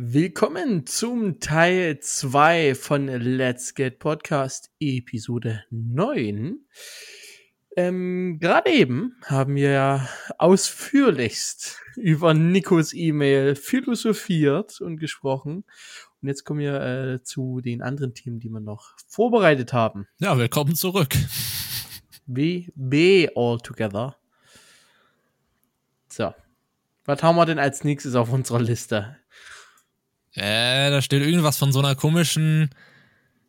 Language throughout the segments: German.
Willkommen zum Teil 2 von Let's Get Podcast Episode 9. Ähm, Gerade eben haben wir ja ausführlichst über Nikos E-Mail philosophiert und gesprochen. Und jetzt kommen wir äh, zu den anderen Themen, die wir noch vorbereitet haben. Ja, willkommen zurück. WB All Together. So. Was haben wir denn als nächstes auf unserer Liste? Äh, da steht irgendwas von so einer komischen,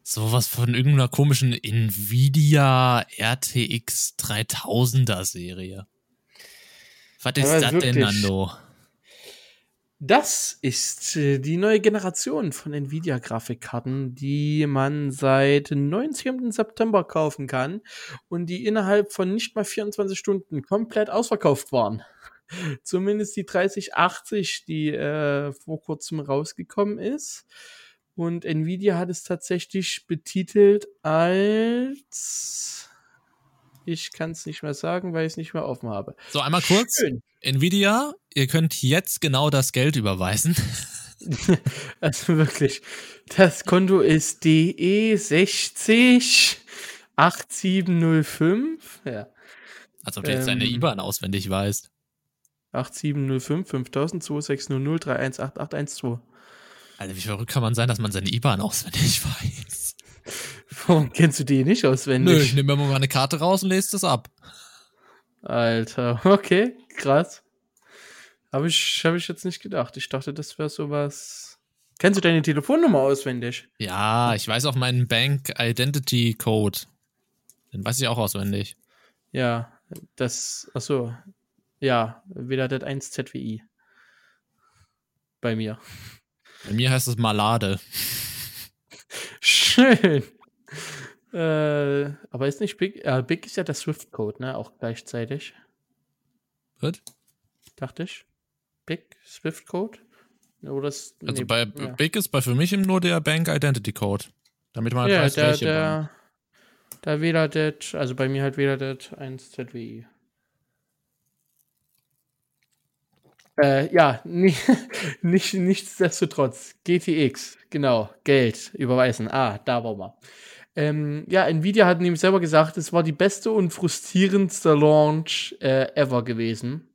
sowas von irgendeiner komischen Nvidia RTX 3000er Serie. Was ist das wirklich. denn, Nando? Das ist äh, die neue Generation von Nvidia-Grafikkarten, die man seit 19. September kaufen kann und die innerhalb von nicht mal 24 Stunden komplett ausverkauft waren. Zumindest die 3080, die äh, vor kurzem rausgekommen ist. Und Nvidia hat es tatsächlich betitelt als. Ich kann es nicht mehr sagen, weil ich es nicht mehr offen habe. So, einmal kurz. Schön. Nvidia, ihr könnt jetzt genau das Geld überweisen. Also wirklich, das Konto ist DE60 8705. Ja. Als ob du jetzt deine Ähm. IBAN auswendig weißt. 8705 5000 2600 318812. Alter, wie verrückt kann man sein, dass man seine IBAN auswendig weiß? Warum kennst du die nicht Nö, auswendig? ich nehme mir mal eine Karte raus und lese das ab. Alter, okay, krass. Habe ich, hab ich jetzt nicht gedacht. Ich dachte, das wäre sowas. Kennst du deine Telefonnummer auswendig? Ja, ich weiß auch meinen Bank Identity Code. Den weiß ich auch auswendig. Ja, das, achso. Ja, weder das 1 ZWI. Bei mir. Bei mir heißt es Malade. Schön. Äh, aber ist nicht Big. Äh, Big ist ja der Swift-Code, ne? Auch gleichzeitig. Wird? Dachte ich. Big Swift-Code? Oder ist, Also nee, bei ja. Big ist bei für mich nur der Bank Identity Code. Damit man halt Ja, weiß, der, welche Bank. der, der weder das, also bei mir halt weder das 1 ZWI. Äh, ja, nie, nicht, nichtsdestotrotz. GTX, genau, Geld überweisen. Ah, da waren wir. Ähm, ja, Nvidia hat nämlich selber gesagt, es war die beste und frustrierendste Launch äh, ever gewesen.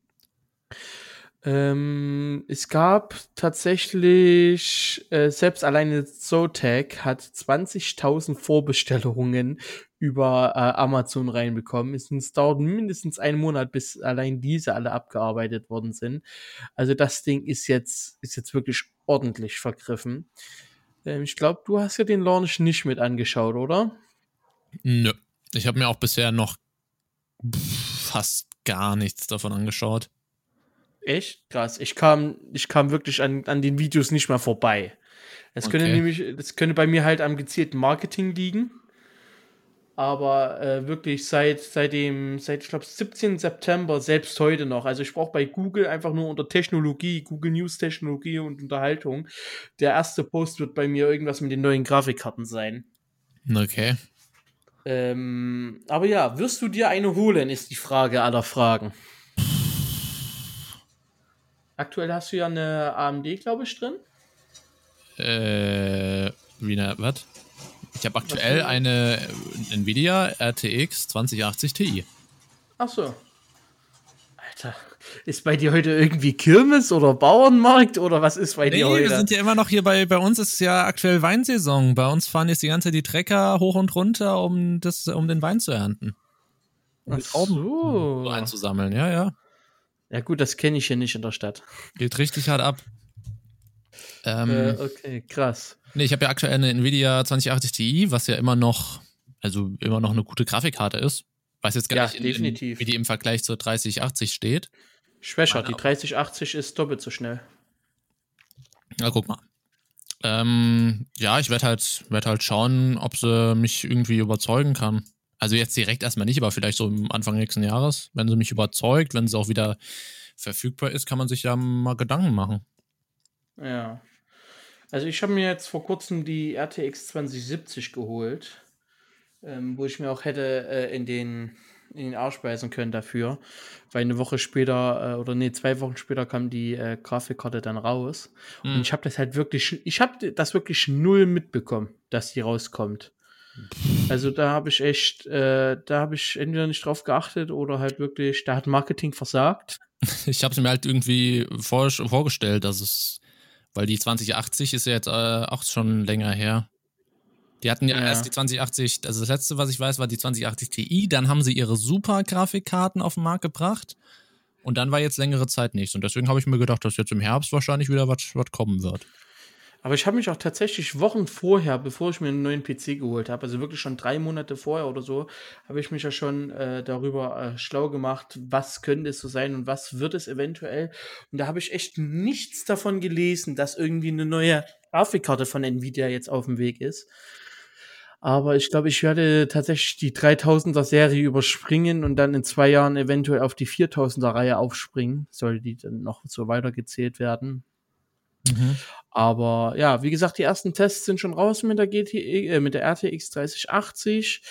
Ähm, es gab tatsächlich, äh, selbst alleine Zotac hat 20.000 Vorbestellungen über äh, Amazon reinbekommen. Es, dauert mindestens einen Monat, bis allein diese alle abgearbeitet worden sind. Also das Ding ist jetzt, ist jetzt wirklich ordentlich vergriffen. Ähm, ich glaube, du hast ja den Launch nicht mit angeschaut, oder? Nö. Ich habe mir auch bisher noch fast gar nichts davon angeschaut. Echt? Krass. Ich kam, ich kam wirklich an, an den Videos nicht mehr vorbei. Es könnte Okay. nämlich, das könnte bei mir halt am gezielten Marketing liegen. Aber äh, wirklich seit, seit dem, seit, ich glaube, 17. September, selbst heute noch. Also ich brauche bei Google einfach nur unter Technologie, Google News Technologie und Unterhaltung. Der erste Post wird bei mir irgendwas mit den neuen Grafikkarten sein. Okay. Ähm, aber ja, wirst du dir eine holen, ist die Frage aller Fragen. Aktuell hast du ja eine AMD, glaube ich, drin. Äh, wie ne, was? Ich habe aktuell eine Nvidia RTX 2080 Ti. Ach so. Alter, ist bei dir heute irgendwie Kirmes oder Bauernmarkt oder was ist bei Nee, dir heute? wir sind ja immer noch hier bei, bei uns ist ja aktuell Weinsaison. Bei uns fahren jetzt die ganze Zeit die Trecker hoch und runter, um das, um den Wein zu ernten. Um Ach so. so einzusammeln. Ja, ja. Ja gut, das kenne ich hier nicht in der Stadt. Geht richtig hart ab. Ähm, Äh, okay, krass. Nee, ich habe ja aktuell eine Nvidia 2080 Ti, was ja immer noch, also immer noch eine gute Grafikkarte ist. Weiß jetzt gar Ja, nicht, in, definitiv. In, wie die im Vergleich zur 3080 steht. Schwächer, die auch. 3080 ist doppelt so schnell. Na, guck mal. Ähm, ja, ich werde halt, werd halt schauen, ob sie mich irgendwie überzeugen kann. Also jetzt direkt erstmal nicht, aber vielleicht so am Anfang nächsten Jahres. Wenn sie mich überzeugt, wenn sie auch wieder verfügbar ist, kann man sich ja mal Gedanken machen. Ja. Also ich habe mir jetzt vor kurzem die RTX 2070 geholt, ähm, wo ich mir auch hätte äh, in den in den Arsch beißen können dafür. Weil eine Woche später, äh, oder nee, zwei Wochen später kam die äh, Grafikkarte dann raus. Mhm. Und ich habe das halt wirklich, ich habe das wirklich null mitbekommen, dass die rauskommt. Also da habe ich echt, äh, da habe ich entweder nicht drauf geachtet oder halt wirklich, da hat Marketing versagt. Ich habe es mir halt irgendwie vor, vorgestellt, dass es, weil die 2080 ist ja jetzt äh, auch schon länger her. Die hatten ja, Ja. erst die 2080, also das letzte, was ich weiß, war die 2080 Ti. Dann haben sie ihre Super-Grafikkarten auf den Markt gebracht. Und dann war jetzt längere Zeit nichts. Und deswegen habe ich mir gedacht, dass jetzt im Herbst wahrscheinlich wieder was was kommen wird. Aber ich habe mich auch tatsächlich Wochen vorher, bevor ich mir einen neuen PC geholt habe, also wirklich schon drei Monate vorher oder so, habe ich mich ja schon äh, darüber äh, schlau gemacht, was könnte es so sein und was wird es eventuell. Und da habe ich echt nichts davon gelesen, dass irgendwie eine neue Grafikkarte von Nvidia jetzt auf dem Weg ist. Aber ich glaube, ich werde tatsächlich die 3000er Serie überspringen und dann in zwei Jahren eventuell auf die 4000er Reihe aufspringen, soll die dann noch so weitergezählt werden. Aber ja, wie gesagt, die ersten Tests sind schon raus mit der GT, äh, mit der RTX 3080.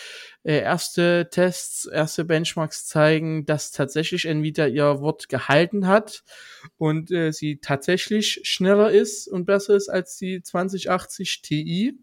Äh, erste Tests, erste Benchmarks zeigen, dass tatsächlich Nvidia ihr Wort gehalten hat und äh, sie tatsächlich schneller ist und besser ist als die 2080 Ti.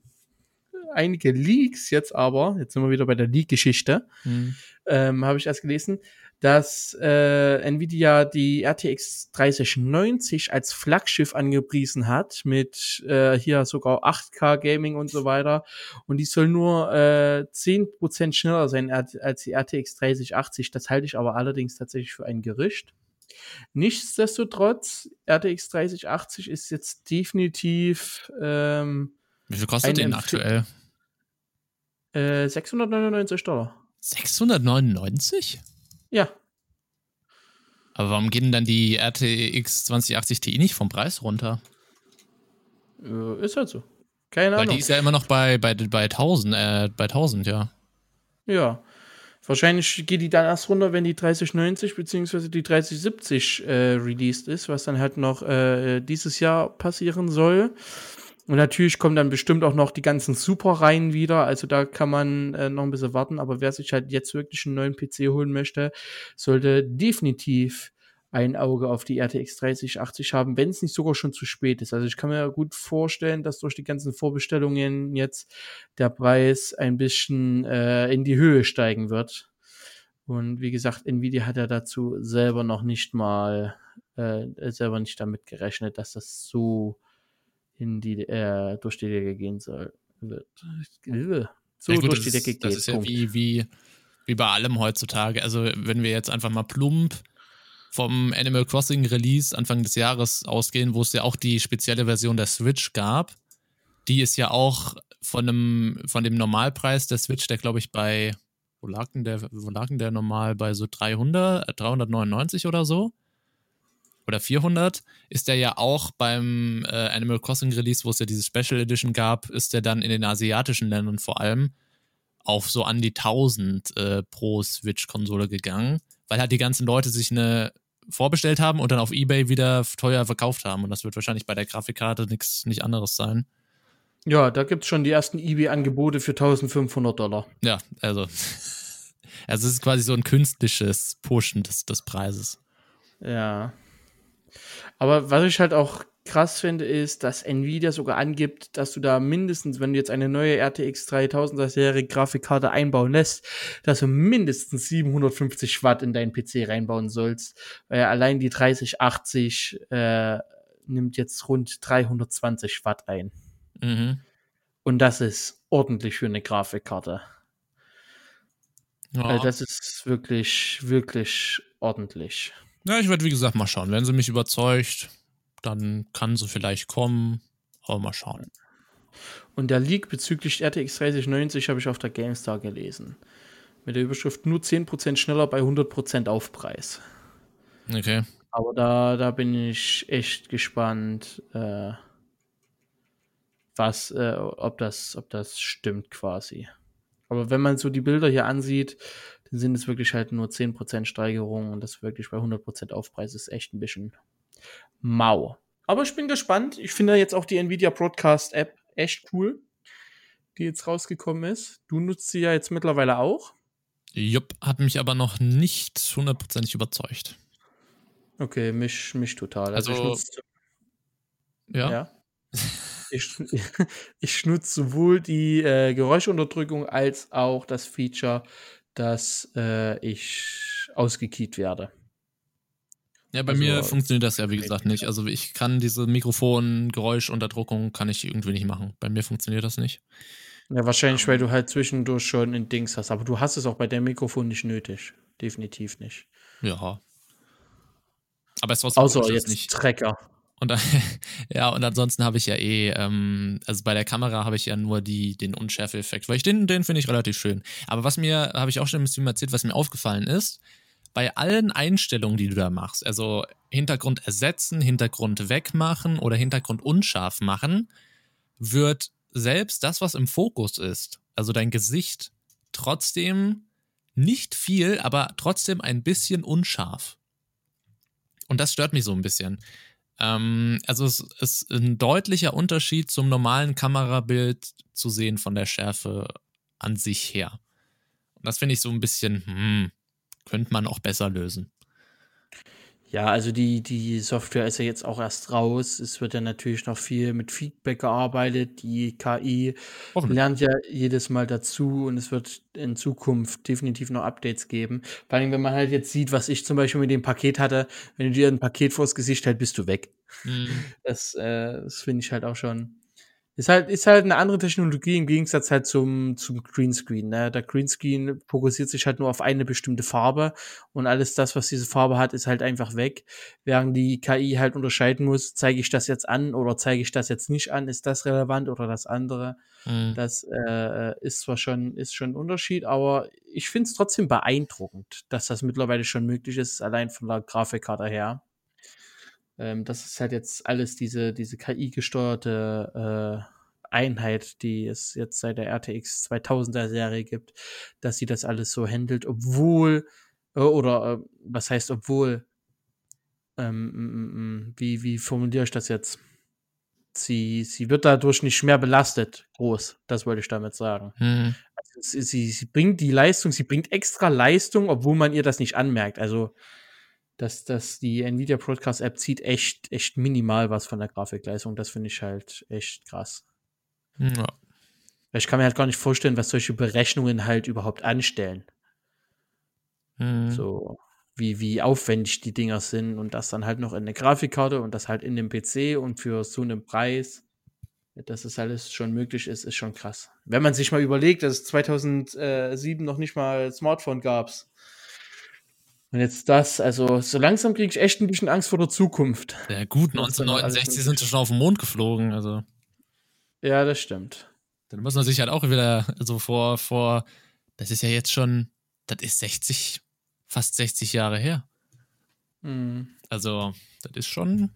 Einige Leaks jetzt aber, jetzt sind wir wieder bei der Leak-Geschichte, Mhm. ähm, habe ich erst gelesen, dass äh, Nvidia die RTX 3090 als Flaggschiff angepriesen hat, mit äh, hier sogar 8K Gaming und so weiter. Und die soll nur äh, 10% schneller sein als die RTX 3080. Das halte ich aber allerdings tatsächlich für ein Gerücht. Nichtsdestotrotz, RTX 3080 ist jetzt definitiv ähm, Wie viel kostet den aktuell? äh, 699 Dollar. 699? Ja, Aber warum geht denn dann die RTX 2080 Ti nicht vom Preis runter? äh, ist halt so. Keine Weil Ahnung. die ist ja immer noch bei, bei, bei 1000, äh, bei 1000, ja. Ja. Wahrscheinlich geht die dann erst runter, wenn die 3090 bzw. die 3070 äh, released ist, was dann halt noch äh, dieses Jahr passieren soll. Und natürlich kommen dann bestimmt auch noch die ganzen Super-Reihen wieder. Also da kann man äh, noch ein bisschen warten. Aber wer sich halt jetzt wirklich einen neuen PC holen möchte, sollte definitiv ein Auge auf die RTX 3080 haben, wenn es nicht sogar schon zu spät ist. Also ich kann mir gut vorstellen, dass durch die ganzen Vorbestellungen jetzt der Preis ein bisschen äh, in die Höhe steigen wird. Und wie gesagt, Nvidia hat ja dazu selber noch nicht mal äh, selber nicht damit gerechnet, dass das so in die äh, durch die Decke gehen soll. Wird. Äh, So ja, gut, durch die Decke ist, das geht. ist ja Punkt. wie, wie, wie bei allem heutzutage. Also, wenn wir jetzt einfach mal plump vom Animal Crossing Release Anfang des Jahres ausgehen, wo es ja auch die spezielle Version der Switch gab, die ist ja auch von einem, von dem Normalpreis der Switch, der glaube ich bei, wo lag denn der, wo lag denn der normal bei so 300, äh, 399 oder so? Oder 400, ist der ja auch beim äh, Animal Crossing Release, wo es ja diese Special Edition gab, ist der dann in den asiatischen Ländern vor allem auf so an die 1000 äh, pro Switch-Konsole gegangen, weil halt die ganzen Leute sich eine vorbestellt haben und dann auf Ebay wieder teuer verkauft haben. Und das wird wahrscheinlich bei der Grafikkarte nichts nicht anderes sein. Ja, da gibt's schon die ersten eBay-Angebote für 1500 Dollar. Ja, also. Also es ist quasi so ein künstliches Pushen des, des Preises. Ja. Aber was ich halt auch krass finde, ist, dass Nvidia sogar angibt, dass du da mindestens, wenn du jetzt eine neue RTX 3000er Serie Grafikkarte einbauen lässt, dass du mindestens 750 Watt in deinen PC reinbauen sollst. Weil allein die 3080 äh, nimmt jetzt rund 320 Watt ein. Mhm. Und das ist ordentlich für eine Grafikkarte. Ja. Also das ist wirklich, wirklich ordentlich. Ja, ich werde wie gesagt mal schauen. Wenn sie mich überzeugt, dann kann sie vielleicht kommen. Aber mal schauen. Und der Leak bezüglich RTX 3090 habe ich auf der GameStar gelesen. Mit der Überschrift nur 10% schneller bei 100% Aufpreis. Okay. Aber da, da bin ich echt gespannt, äh, was, äh, ob, das, ob das stimmt quasi. Aber wenn man so die Bilder hier ansieht, sind es wirklich halt nur 10% Steigerung und das wirklich bei 100% Aufpreis ist echt ein bisschen mau. Aber ich bin gespannt. Ich finde jetzt auch die Nvidia Broadcast App echt cool, die jetzt rausgekommen ist. Du nutzt sie ja jetzt mittlerweile auch. Jupp, hat mich aber noch nicht hundertprozentig überzeugt. Okay, mich, mich total. Also, ich nutze, Ja. ja. Ich, ich nutze sowohl die äh, Geräuschunterdrückung als auch das Feature, dass äh, ich ausgekeyt werde. Ja, bei Also, mir funktioniert das ja, wie gesagt, nicht. Also ich kann diese Mikrofon-Geräuschunterdrückung kann ich irgendwie nicht machen. Bei mir funktioniert das nicht. Ja, wahrscheinlich, weil du halt zwischendurch schon ein Dings hast. Aber du hast es auch bei dem Mikrofon nicht nötig. Definitiv nicht. Ja. Aber es ist trotzdem Außer jetzt nicht. Trecker. Und ja, und ansonsten habe ich ja eh, ähm, also bei der Kamera habe ich ja nur die, den Unschärfe-Effekt, weil ich den, den finde ich relativ schön. Aber was mir, habe ich auch schon ein bisschen erzählt, was mir aufgefallen ist, bei allen Einstellungen, die du da machst, also Hintergrund ersetzen, Hintergrund wegmachen oder Hintergrund unscharf machen, wird selbst das, was im Fokus ist, also dein Gesicht, trotzdem nicht viel, aber trotzdem ein bisschen unscharf. Und das stört mich so ein bisschen. Ähm, also es ist ein deutlicher Unterschied zum normalen Kamerabild zu sehen von der Schärfe an sich her. Und das finde ich so ein bisschen, hm, könnte man auch besser lösen. Ja, also die, die Software ist ja jetzt auch erst raus. Es wird ja natürlich noch viel mit Feedback gearbeitet. Die KI lernt ja jedes Mal dazu und es wird in Zukunft definitiv noch Updates geben. Vor allem, wenn man halt jetzt sieht, was ich zum Beispiel mit dem Paket hatte, wenn du dir ein Paket vors Gesicht hältst, bist du weg. Hm. Das, äh, das finde ich halt auch schon. Ist halt, ist halt eine andere Technologie im Gegensatz halt zum, zum Greenscreen. Ne? Der Greenscreen fokussiert sich halt nur auf eine bestimmte Farbe und alles das, was diese Farbe hat, ist halt einfach weg. Während die KI halt unterscheiden muss, zeige ich das jetzt an oder zeige ich das jetzt nicht an, ist das relevant oder das andere. Hm. Das äh, ist zwar schon, ist schon ein Unterschied, aber ich finde es trotzdem beeindruckend, dass das mittlerweile schon möglich ist, allein von der Grafikkarte her. Ähm, das ist halt jetzt alles diese, diese KI-gesteuerte äh, Einheit, die es jetzt seit der RTX 2000er Serie gibt, dass sie das alles so handelt, obwohl, äh, oder äh, was heißt obwohl, ähm, wie, wie formuliere ich das jetzt? Sie, sie wird dadurch nicht mehr belastet, groß, das wollte ich damit sagen. Hm. Also sie, sie, sie bringt die Leistung, sie bringt extra Leistung, obwohl man ihr das nicht anmerkt. Also, dass, dass die Nvidia Broadcast App zieht echt, echt minimal was von der Grafikleistung. Das finde ich halt echt krass. Ja. Ich kann mir halt gar nicht vorstellen, was solche Berechnungen halt überhaupt anstellen. Hm. So, wie, wie aufwendig die Dinger sind und das dann halt noch in eine Grafikkarte und das halt in dem PC und für so einen Preis. Dass es alles schon möglich ist, ist schon krass. Wenn man sich mal überlegt, dass es 2007 noch nicht mal Smartphone gab's. Und jetzt das, also so langsam kriege ich echt ein bisschen Angst vor der Zukunft. Ja, gut, Was dann noch alles 1969 möglich sind sie schon auf den Mond geflogen, also. Ja, das stimmt. Dann muss man sich halt auch wieder, also vor, vor, das ist ja jetzt schon, das ist 60, fast 60 Jahre her. Mhm. Also, das ist schon.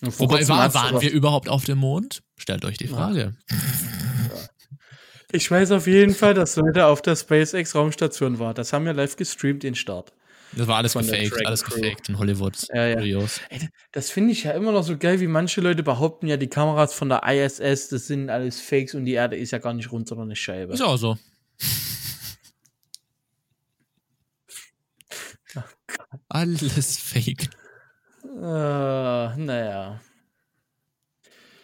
Wobei waren wir überhaupt auf dem Mond? Stellt euch die Frage. Ich weiß auf jeden Fall, dass Leute auf der SpaceX Raumstation war. Das haben wir live gestreamt, den Start. Das war alles gefaked, alles gefaked in Hollywood Ja, ja. Studios. Ey, das finde ich ja immer noch so geil, wie manche Leute behaupten, ja, die Kameras von der ISS, das sind alles Fakes und die Erde ist ja gar nicht rund, sondern eine Scheibe. Ist auch so. Alles fake. Äh, naja.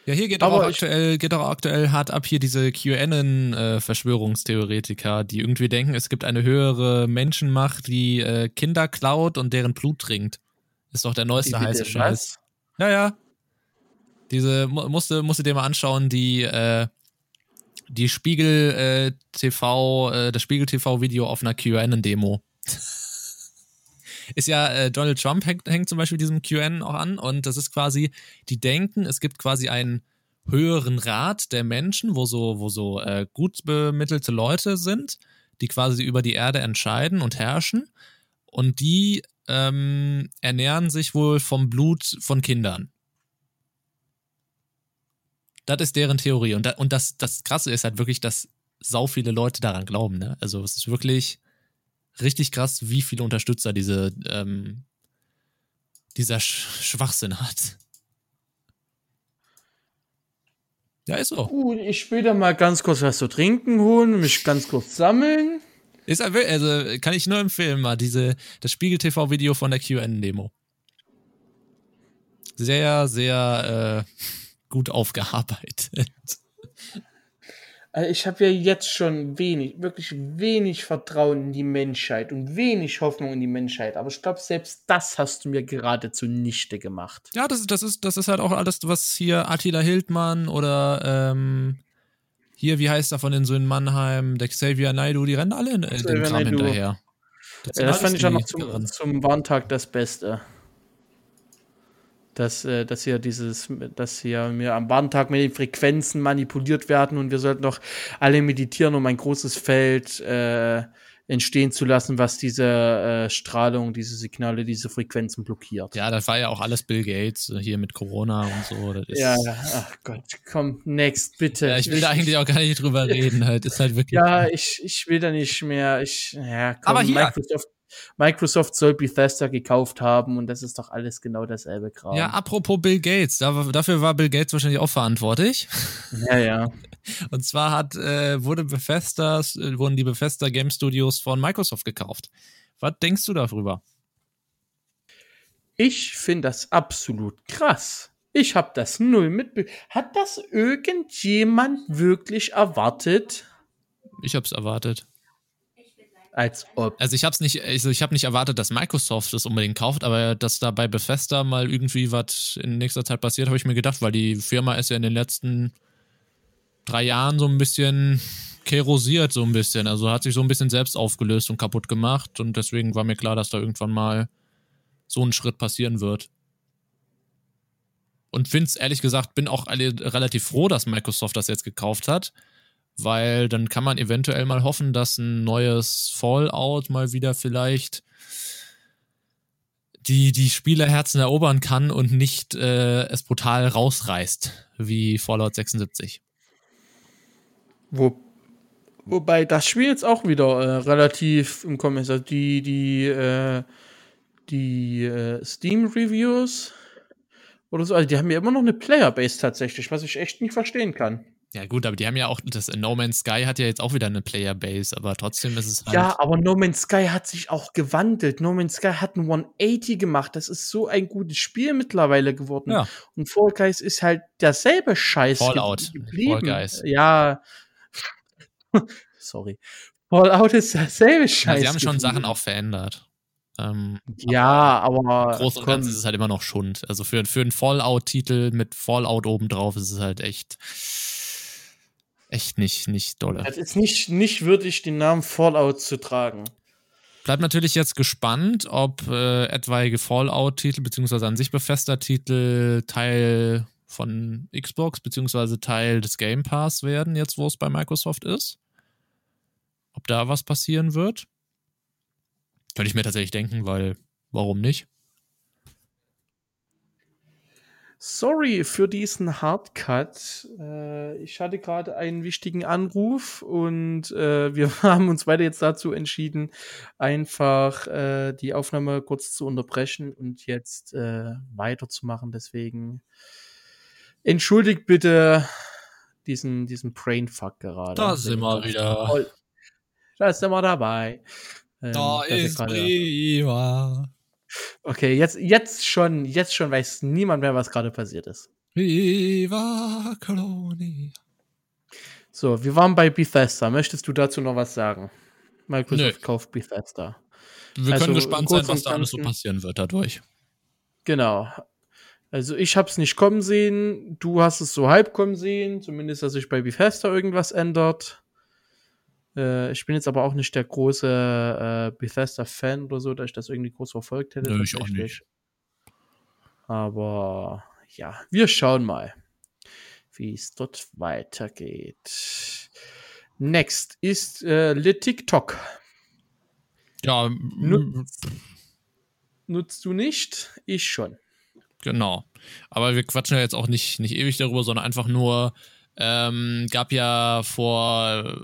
Ja, hier geht Aber auch aktuell, geht auch aktuell hart ab hier diese QAnon-Verschwörungstheoretiker, die irgendwie denken, es gibt eine höhere Menschenmacht, die äh, Kinder klaut und deren Blut trinkt. Ist doch der neueste heiße Scheiß. Ja, ja. Diese mu- musste, musste dir mal anschauen, die, äh, die Spiegel äh, TV, äh, das Spiegel TV-Video auf einer QAnon-Demo. Ist ja, äh, Donald Trump hängt, hängt zum Beispiel diesem QAnon auch an und das ist quasi, die denken, es gibt quasi einen höheren Rat der Menschen, wo so, wo so äh, gut bemittelte Leute sind, die quasi über die Erde entscheiden und herrschen und die ähm, ernähren sich wohl vom Blut von Kindern. Das ist deren Theorie. Und, da, und das, das Krasse ist halt wirklich, dass sau viele Leute daran glauben. Ne? Also es ist wirklich richtig krass, wie viele Unterstützer diese, ähm, dieser Sch Schwachsinn hat. Ja, ist so. Gut, ich will da mal ganz kurz was zu trinken holen, mich ganz kurz sammeln. Ist also kann ich nur empfehlen mal diese das Spiegel TV Video von der QN Demo. Sehr sehr äh, gut aufgearbeitet. Also ich habe ja jetzt schon wenig, wirklich wenig Vertrauen in die Menschheit und wenig Hoffnung in die Menschheit. Aber ich glaube, selbst das hast du mir gerade zunichte gemacht. Ja, das, das, ist, das ist halt auch alles, was hier Attila Hildmann oder ähm, hier, wie heißt er von den Söhnen Mannheim, der Xavier Naidu, die rennen alle in, in den Kram hinterher. Das, ja, das fand ich auch noch zum, zum Warntag das Beste dass, äh, dass hier dieses, dass hier mir am Warntag mit den Frequenzen manipuliert werden und wir sollten doch alle meditieren, um ein großes Feld äh, entstehen zu lassen, was diese äh, Strahlung, diese Signale, diese Frequenzen blockiert. Ja, das war ja auch alles Bill Gates äh, hier mit Corona und so. ja, ach Gott, komm, next, bitte. Ja, ich will ich, da eigentlich auch gar nicht drüber reden, halt, ist halt wirklich. Ja, ich, ich will da nicht mehr, ich, ja, komm, Aber hier, Microsoft, Microsoft soll Bethesda gekauft haben und das ist doch alles genau dasselbe Kram. Ja, apropos Bill Gates, dafür war Bill Gates wahrscheinlich auch verantwortlich. Ja, ja. Und zwar hat, äh, wurde Bethesda, äh, wurden die Bethesda Game Studios von Microsoft gekauft. Was denkst du darüber? Ich finde das absolut krass. Ich habe das null mitbe. Hat das irgendjemand wirklich erwartet? Ich habe es erwartet. Als ob. Also ich habe nicht, also ich habe nicht erwartet, dass Microsoft das unbedingt kauft, aber dass da bei Bethesda mal irgendwie was in nächster Zeit passiert, habe ich mir gedacht, weil die Firma ist ja in den letzten drei Jahren so ein bisschen kerosiert, so ein bisschen. Also hat sich so ein bisschen selbst aufgelöst und kaputt gemacht und deswegen war mir klar, dass da irgendwann mal so ein Schritt passieren wird. Und finde es ehrlich gesagt, bin auch relativ froh, dass Microsoft das jetzt gekauft hat weil dann kann man eventuell mal hoffen, dass ein neues Fallout mal wieder vielleicht die, die Spielerherzen erobern kann und nicht äh, es brutal rausreißt, wie Fallout 76. Wo, wobei das Spiel jetzt auch wieder äh, relativ im Kommen ist. Also die, die, äh, die äh, Steam-Reviews oder so, also die haben ja immer noch eine Playerbase tatsächlich, was ich echt nicht verstehen kann. Ja, gut, aber die haben ja auch, das No Man's Sky hat ja jetzt auch wieder eine Playerbase, aber trotzdem ist es halt. Ja, aber No Man's Sky hat sich auch gewandelt. No Man's Sky hat ein 180 gemacht. Das ist so ein gutes Spiel mittlerweile geworden. Ja. Und Fall Guys ist halt derselbe Scheiß Fallout. geblieben. Fall Guys. Ja. Sorry. Fallout ist derselbe Scheiß. Ja, sie haben schon Sachen auch verändert. Ähm, ja, aber. Groß und ganz ist es halt immer noch Schund. Also für, für einen Fallout-Titel mit Fallout obendrauf ist es halt echt echt nicht, nicht dolle. Es ist nicht, nicht würdig, den Namen Fallout zu tragen. Bleibt natürlich jetzt gespannt, ob äh, etwaige Fallout-Titel, beziehungsweise an sich befester Titel Teil von Xbox, beziehungsweise Teil des Game Pass werden, jetzt wo es bei Microsoft ist. Ob da was passieren wird. Könnte ich mir tatsächlich denken, weil warum nicht? Sorry für diesen Hardcut. Äh, ich hatte gerade einen wichtigen Anruf und äh, wir haben uns beide jetzt dazu entschieden, einfach äh, die Aufnahme kurz zu unterbrechen und jetzt weiterzumachen. Deswegen entschuldigt bitte diesen, diesen Brainfuck gerade. Da sind wir wieder. Da sind wir dabei. Ähm, da ist prima. Okay, jetzt, jetzt schon, jetzt schon weiß niemand mehr, was gerade passiert ist. Viva Colonia. So, wir waren bei Bethesda. Möchtest du dazu noch was sagen? Microsoft Nö. kauft Bethesda. Wir also, können gespannt sein, was da alles so passieren wird dadurch. Genau. Also ich habe es nicht kommen sehen, du hast es so halb kommen sehen, zumindest, dass sich bei Bethesda irgendwas ändert. Äh, ich bin jetzt aber auch nicht der große äh, Bethesda-Fan oder so, dass ich das irgendwie groß verfolgt hätte. Nö, ich auch nicht. Aber ja, wir schauen mal, wie es dort weitergeht. Next ist äh, Le TikTok. Ja, nutzt, nutzt du nicht? Ich schon. Genau. Aber wir quatschen ja jetzt auch nicht, nicht ewig darüber, sondern einfach nur, ähm, gab ja vor,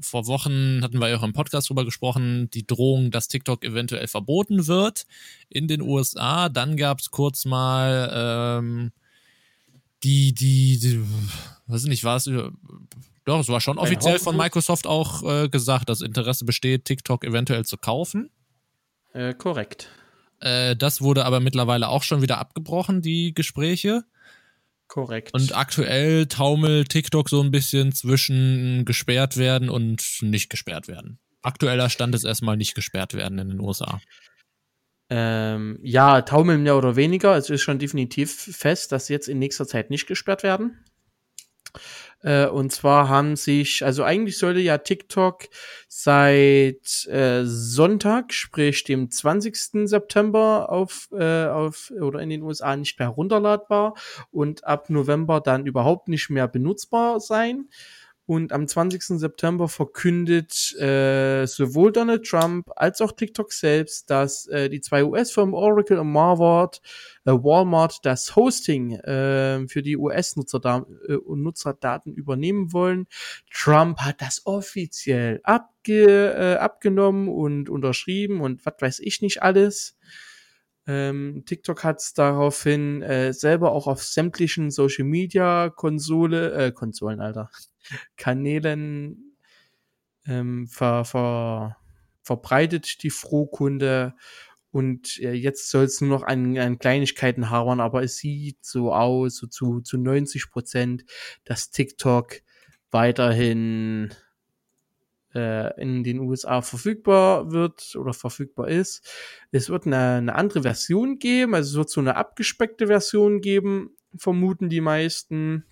vor Wochen, hatten wir ja auch im Podcast drüber gesprochen, die Drohung, dass TikTok eventuell verboten wird in den USA. Dann gab es kurz mal ähm, die, die, die, weiß nicht, war es doch, es war schon offiziell von Microsoft auch äh, gesagt, dass Interesse besteht, TikTok eventuell zu kaufen. Äh, korrekt. Äh, das wurde aber mittlerweile auch schon wieder abgebrochen, die Gespräche. Korrekt. Und aktuell taumelt TikTok so ein bisschen zwischen gesperrt werden und nicht gesperrt werden. Aktueller Stand ist erstmal nicht gesperrt werden in den USA. Ähm, ja, taumeln mehr oder weniger. Es ist schon definitiv fest, dass sie jetzt in nächster Zeit nicht gesperrt werden. Äh, und zwar haben sich, also eigentlich sollte ja TikTok seit äh, Sonntag, sprich dem 20. September auf, äh, auf oder in den USA nicht mehr runterladbar und ab November dann überhaupt nicht mehr benutzbar sein. Und am 20. September verkündet äh, sowohl Donald Trump als auch TikTok selbst, dass äh, die zwei US-Firmen Oracle und Marvard, äh, Walmart das Hosting äh, für die US-Nutzerdaten äh, übernehmen wollen. Trump hat das offiziell abge, äh, abgenommen und unterschrieben und was weiß ich nicht alles. Ähm, TikTok hat es daraufhin äh, selber auch auf sämtlichen Social Media Konsole, äh, Konsolen, Alter, Kanälen ähm, ver, ver, verbreitet, die Frohkunde. Und äh, jetzt soll es nur noch an, an Kleinigkeiten hauern, aber es sieht so aus, so zu, zu 90 Prozent, dass TikTok weiterhin äh, in den USA verfügbar wird oder verfügbar ist. Es wird eine, eine andere Version geben, also es wird so eine abgespeckte Version geben, vermuten die meisten.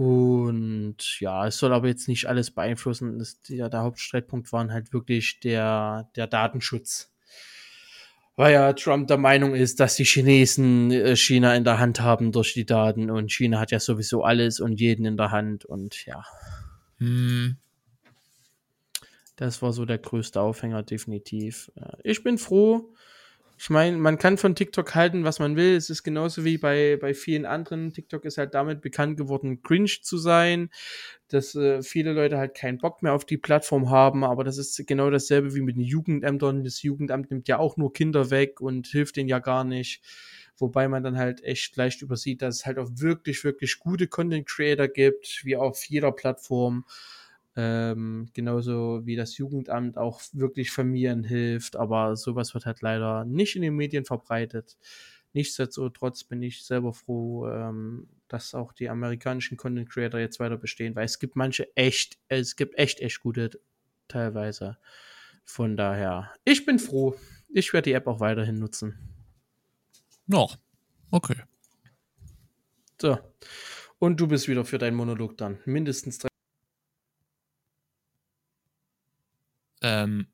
Und ja, es soll aber jetzt nicht alles beeinflussen. Das, ja, der Hauptstreitpunkt waren halt wirklich der, der Datenschutz. Weil ja Trump der Meinung ist, dass die Chinesen äh, China in der Hand haben durch die Daten und China hat ja sowieso alles und jeden in der Hand und ja. Hm. Das war so der größte Aufhänger, definitiv. Äh, ich bin froh, ich meine, man kann von TikTok halten, was man will. Es ist genauso wie bei, bei vielen anderen. TikTok ist halt damit bekannt geworden, cringe zu sein, dass äh, viele Leute halt keinen Bock mehr auf die Plattform haben. Aber das ist genau dasselbe wie mit den Jugendämtern. Das Jugendamt nimmt ja auch nur Kinder weg und hilft denen ja gar nicht. Wobei man dann halt echt leicht übersieht, dass es halt auch wirklich, wirklich gute Content Creator gibt, wie auf jeder Plattform. Ähm, genauso wie das Jugendamt auch wirklich Familien hilft, aber sowas wird halt leider nicht in den Medien verbreitet. Nichtsdestotrotz bin ich selber froh, ähm, dass auch die amerikanischen Content Creator jetzt weiter bestehen, weil es gibt manche echt, es gibt echt, echt gute teilweise. Von daher, ich bin froh. Ich werde die App auch weiterhin nutzen. Noch. Okay. So. Und du bist wieder für deinen Monolog dann. Mindestens drei. Ähm,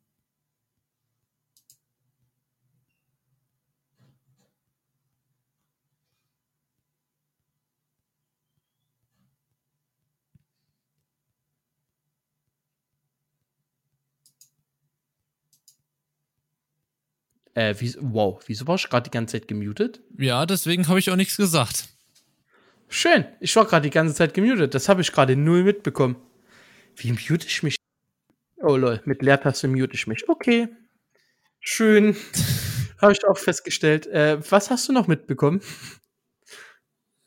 Äh, wie, wow, wieso war ich gerade die ganze Zeit gemutet? Ja, deswegen habe ich auch nichts gesagt. Schön, ich war gerade die ganze Zeit gemutet. Das habe ich gerade null mitbekommen. Wie mute ich mich? Oh lol, mit Leertaste mute ich mich. Okay. Schön. habe ich auch festgestellt. Äh, was hast du noch mitbekommen?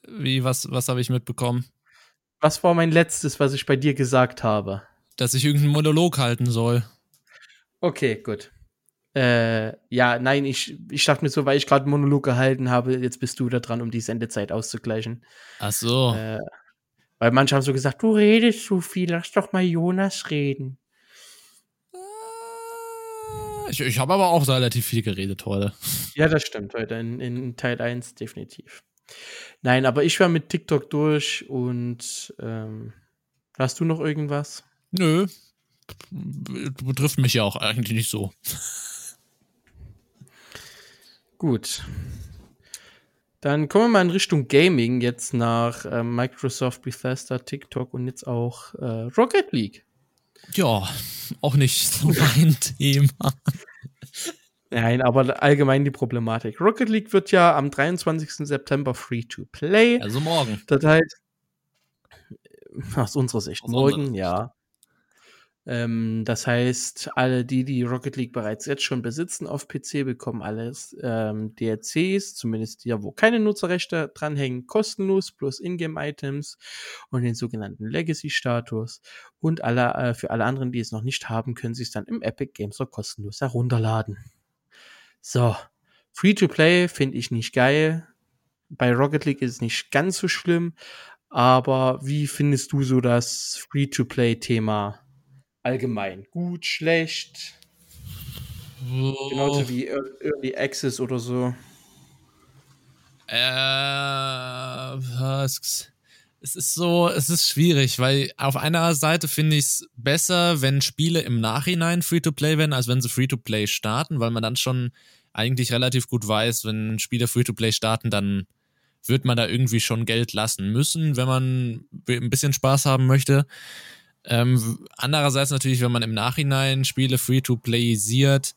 Wie, was, was habe ich mitbekommen? Was war mein letztes, was ich bei dir gesagt habe? Dass ich irgendeinen Monolog halten soll. Okay, gut. Äh, ja, nein, ich, ich dachte mir so, weil ich gerade einen Monolog gehalten habe, jetzt bist du da dran, um die Sendezeit auszugleichen. Ach so. Äh, weil manche haben so gesagt, du redest zu viel, lass doch mal Jonas reden. Ich, ich habe aber auch relativ viel geredet heute. Ja, das stimmt, heute in, in Teil 1 definitiv. Nein, aber ich war mit TikTok durch und ähm, hast du noch irgendwas? Nö. Betrifft mich ja auch eigentlich nicht so. Gut. Dann kommen wir mal in Richtung Gaming, jetzt nach äh, Microsoft, Bethesda, TikTok und jetzt auch äh, Rocket League. Ja, auch nicht so mein Thema. Nein, aber allgemein die Problematik. Rocket League wird ja am 23. September free to play. Also morgen. Das heißt, aus unserer Sicht, aus morgen, ja. Ähm, das heißt, alle die, die Rocket League bereits jetzt schon besitzen auf PC, bekommen alles ähm, DLCs, zumindest die, wo keine Nutzerrechte dranhängen, kostenlos, plus Ingame-Items und den sogenannten Legacy-Status. Und alle, äh, für alle anderen, die es noch nicht haben, können sie es dann im Epic Games Store kostenlos herunterladen. So, Free-to-Play finde ich nicht geil. Bei Rocket League ist es nicht ganz so schlimm, aber wie findest du so das Free-to-Play-Thema allgemein? Gut, schlecht? Oh. Genauso wie Early Access oder so. Äh, es ist so, es ist schwierig, weil auf einer Seite finde ich es besser, wenn Spiele im Nachhinein Free-to-Play werden, als wenn sie Free-to-Play starten, weil man dann schon eigentlich relativ gut weiß, wenn Spiele Free-to-Play starten, dann wird man da irgendwie schon Geld lassen müssen, wenn man ein bisschen Spaß haben möchte. Ähm, andererseits natürlich, wenn man im Nachhinein Spiele free-to-playisiert,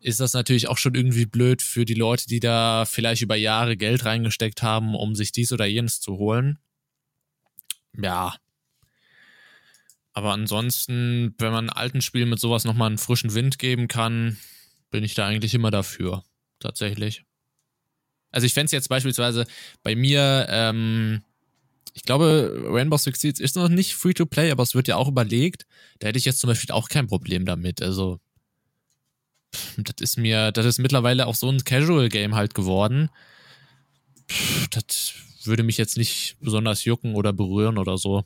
ist das natürlich auch schon irgendwie blöd für die Leute, die da vielleicht über Jahre Geld reingesteckt haben, um sich dies oder jenes zu holen. Ja. Aber ansonsten, wenn man alten Spielen mit sowas nochmal einen frischen Wind geben kann, bin ich da eigentlich immer dafür. Tatsächlich. Also ich fände es jetzt beispielsweise bei mir, ähm, ich glaube, Rainbow Six Siege ist noch nicht Free-to-Play, aber es wird ja auch überlegt. Da hätte ich jetzt zum Beispiel auch kein Problem damit. Also, das ist mir, das ist mittlerweile auch so ein Casual-Game halt geworden. Das würde mich jetzt nicht besonders jucken oder berühren oder so.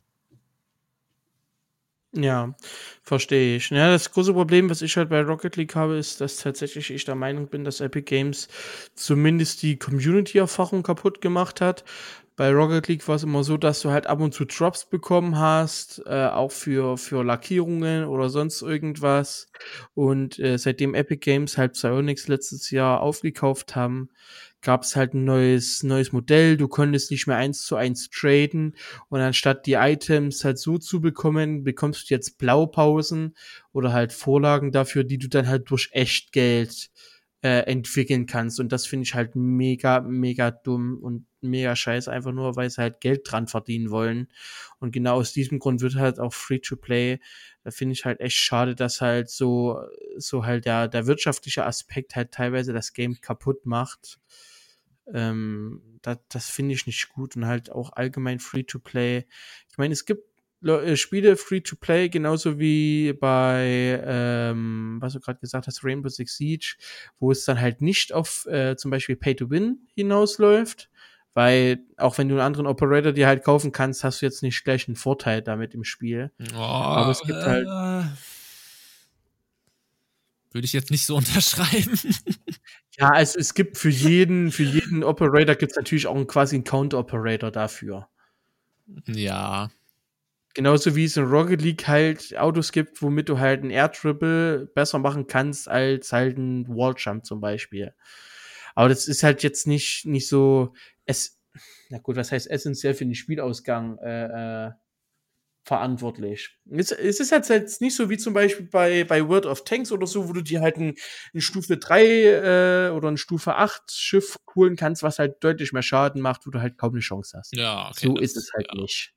Ja, verstehe ich. Ja, das große Problem, was ich halt bei Rocket League habe, ist, dass tatsächlich ich der Meinung bin, dass Epic Games zumindest die Community-Erfahrung kaputt gemacht hat. Bei Rocket League war es immer so, dass du halt ab und zu Drops bekommen hast, äh, auch für, für Lackierungen oder sonst irgendwas. Und äh, seitdem Epic Games halt Psyonix letztes Jahr aufgekauft haben, gab es halt ein neues, neues Modell. Du konntest nicht mehr eins zu eins traden. Und anstatt die Items halt so zu bekommen, bekommst du jetzt Blaupausen oder halt Vorlagen dafür, die du dann halt durch Echtgeld äh, entwickeln kannst. Und das finde ich halt mega, mega dumm und mega scheiße, einfach nur, weil sie halt Geld dran verdienen wollen. Und genau aus diesem Grund wird halt auch Free-to-Play, da finde ich halt echt schade, dass halt so, so halt der, der wirtschaftliche Aspekt halt teilweise das Game kaputt macht. Ähm, das das finde ich nicht gut und halt auch allgemein Free-to-Play. Ich meine, es gibt äh, Spiele Free-to-Play, genauso wie bei, ähm, was du gerade gesagt hast, Rainbow Six Siege, wo es dann halt nicht auf äh, zum Beispiel Pay-to-Win hinausläuft, weil auch wenn du einen anderen Operator dir halt kaufen kannst, hast du jetzt nicht gleich einen Vorteil damit im Spiel. Oh, Aber es gibt halt. Äh, würde ich jetzt nicht so unterschreiben. Ja, also es gibt für jeden, für jeden Operator gibt es natürlich auch einen, quasi einen Count-Operator dafür. Ja. Genauso wie es in Rocket League halt Autos gibt, womit du halt ein Air Triple besser machen kannst als halt ein Wall Jump zum Beispiel. Aber das ist halt jetzt nicht, nicht so, es, na gut, was heißt essentiell für den Spielausgang, äh, äh, verantwortlich. Es, es ist halt jetzt nicht so wie zum Beispiel bei, bei World of Tanks oder so, wo du dir halt ein, ein Stufe 3 äh, oder ein Stufe 8 Schiff holen kannst, was halt deutlich mehr Schaden macht, wo du halt kaum eine Chance hast. Ja, okay, so ist es halt ja. nicht.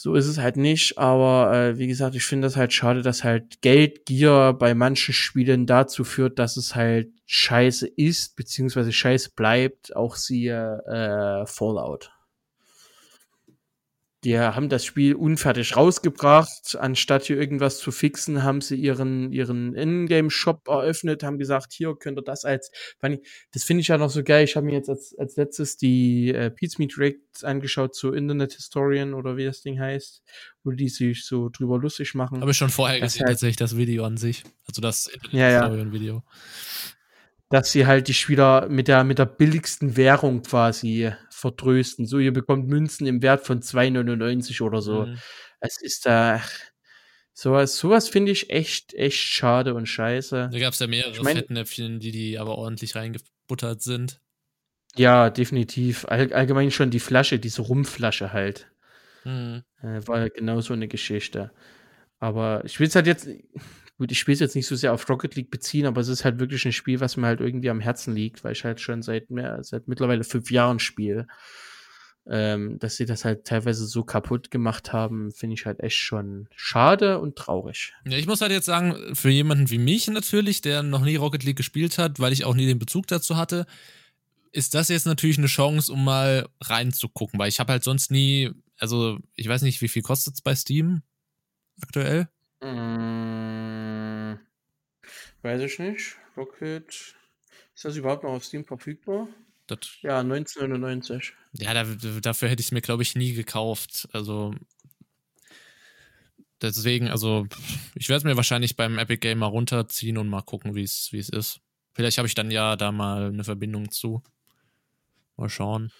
So ist es halt nicht, aber äh, wie gesagt, ich finde das halt schade, dass halt Geldgier bei manchen Spielen dazu führt, dass es halt scheiße ist, beziehungsweise scheiße bleibt, auch siehe äh, Fallout. Die haben das Spiel unfertig rausgebracht. Anstatt hier irgendwas zu fixen, haben sie ihren, ihren Ingame-Shop eröffnet, haben gesagt, hier könnt ihr das als. Das finde ich ja noch so geil. Ich habe mir jetzt als, als letztes die äh, Pizza Meet Reacts angeschaut zu Internet Historian oder wie das Ding heißt, wo die sich so drüber lustig machen. Habe ich schon vorher gesehen, halt, tatsächlich, das Video an sich. Also das Internet Historian-Video. Ja, ja dass sie halt die Spieler mit der, mit der billigsten Währung quasi vertrösten. So, ihr bekommt Münzen im Wert von 2,99 oder so. Mhm. Es ist da. sowas, sowas finde ich echt, echt schade und scheiße. Da gab es ja mehrere ich mein, Fettnäpfchen, die, die aber ordentlich reingebuttert sind. Ja, definitiv. All, allgemein schon die Flasche, diese Rumflasche halt. Mhm. Äh, war genau so eine Geschichte. Aber ich will es halt jetzt, gut, ich spiele es jetzt nicht so sehr auf Rocket League beziehen, aber es ist halt wirklich ein Spiel, was mir halt irgendwie am Herzen liegt, weil ich halt schon seit mehr, seit mittlerweile fünf Jahren spiele. ähm, dass sie das halt teilweise so kaputt gemacht haben, finde ich halt echt schon schade und traurig. Ja, ich muss halt jetzt sagen, für jemanden wie mich natürlich, der noch nie Rocket League gespielt hat, weil ich auch nie den Bezug dazu hatte, ist das jetzt natürlich eine Chance, um mal reinzugucken, weil ich habe halt sonst nie, also ich weiß nicht, wie viel kostet es bei Steam aktuell? Mm, weiß ich nicht. Rocket. Ist das überhaupt noch auf Steam verfügbar? Das, Ja, 1999. ja, da, dafür hätte ich es mir, glaube ich, nie gekauft. Also deswegen, also ich werde es mir wahrscheinlich beim Epic Game mal runterziehen und mal gucken, wie es wie es ist. Vielleicht habe ich dann ja da mal eine Verbindung zu. Mal schauen.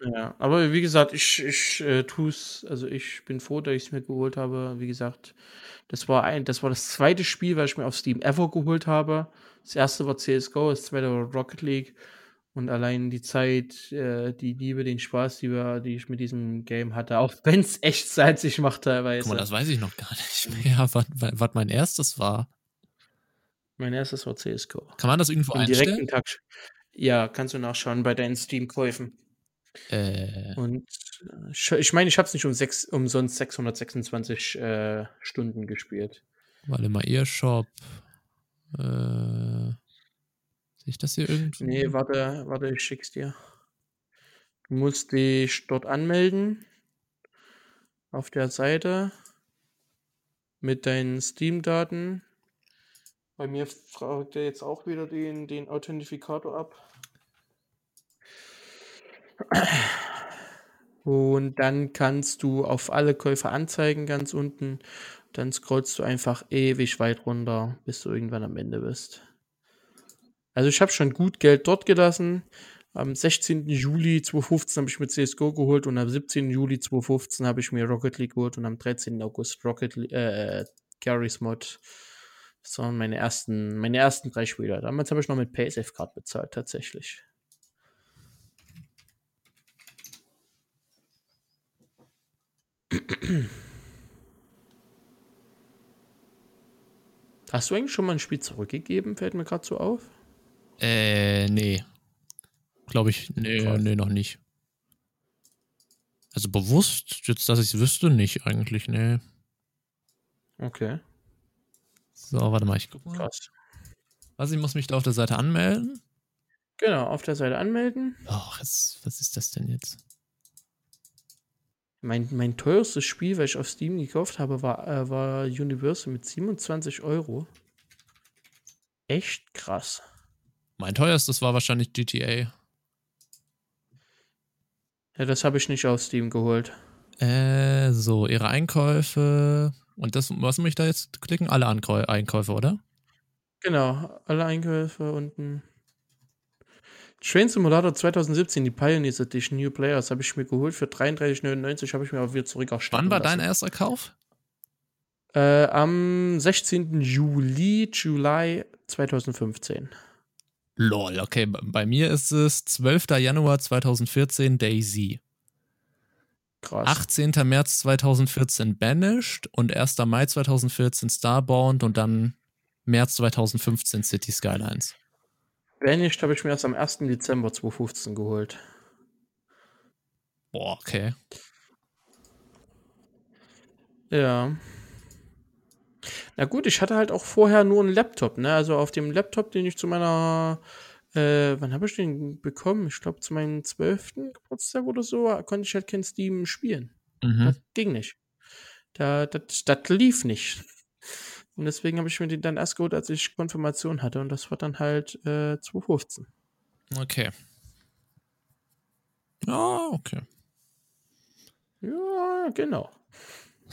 Ja, aber wie gesagt, ich, ich äh, tue es, also ich bin froh, dass ich es mir geholt habe. Wie gesagt, das war ein, das war das zweite Spiel, was ich mir auf Steam ever geholt habe. Das erste war CSGO, das zweite war Rocket League. Und allein die Zeit, äh, die Liebe, den Spaß, die, wir, die ich mit diesem Game hatte, auch wenn es echt salzig macht teilweise. Guck mal, das weiß ich noch gar nicht mehr, was, was mein erstes war. mein erstes war CSGO. Kann man das irgendwo Im einstellen? direkten Tag. Ja, kannst du nachschauen bei deinen Steam-Käufen. Äh, Und äh, ich meine, ich habe es nicht um sechs, umsonst 626 äh, Stunden gespielt. warte mal, Earshop. Äh, sehe ich das hier irgendwie? Nee, warte, warte, ich schick's dir. Du musst dich dort anmelden. Auf der Seite. Mit deinen Steam-Daten. Bei mir fragt er jetzt auch wieder den, den Authentifikator ab. Und dann kannst du auf alle Käufer anzeigen, ganz unten. Dann scrollst du einfach ewig weit runter, bis du irgendwann am Ende bist. Also ich habe schon gut Geld dort gelassen. Am 16. Juli 2015 habe ich mir CSGO geholt und am 17. Juli 2015 habe ich mir Rocket League geholt und am 13. August Rocket League, äh, Garry's Mod. Das waren meine ersten, meine ersten drei Spiele. Damals habe ich noch mit PaySafe Card bezahlt, tatsächlich. Hast du eigentlich schon mal ein Spiel zurückgegeben? Fällt mir gerade so auf. Äh, nee. Glaube ich, nee, Krass. nee, noch nicht. Also bewusst, jetzt, dass ich es wüsste, nicht eigentlich, nee. Okay, So, warte mal, ich guck mal. krass. Was, ich muss mich da auf der Seite anmelden? Genau, auf der Seite anmelden. Ach, was ist das denn jetzt? Mein, mein teuerstes Spiel, was ich auf Steam gekauft habe, war, äh, war Universal mit 27 Euro. Echt krass. Mein teuerstes war wahrscheinlich GTA. Ja, das habe ich nicht auf Steam geholt. Äh, so, ihre Einkäufe. Und das, was muss ich da jetzt klicken? Alle Ankäu Einkäufe, oder? Genau, alle Einkäufe unten. Train Simulator 2017, die Pioneers Edition New Players, habe ich mir geholt für 33,99, habe ich mir auch wieder zurück Wann war dein lassen. erster Kauf? Äh, am 16. Juli, July 2015. Lol, okay. Bei mir ist es 12. Januar 2014 Daisy. Krass. 18. März 2014 Banished und 1. Mai 2014 Starbound und dann März 2015 City Skylines. Banished habe ich mir erst am 1. Dezember 2015 geholt. Boah, okay. Ja. Na gut, ich hatte halt auch vorher nur einen Laptop, ne? Also auf dem Laptop, den ich zu meiner, äh, wann habe ich den bekommen? Ich glaube zu meinem 12. Geburtstag oder so, konnte ich halt kein Steam spielen. Mhm. Das ging nicht. Da, das, das lief nicht. Und deswegen habe ich mir den dann erst geholt, als ich Konfirmation hatte. Und das war dann halt äh, 2015. Okay. Ah, okay. Ja, genau.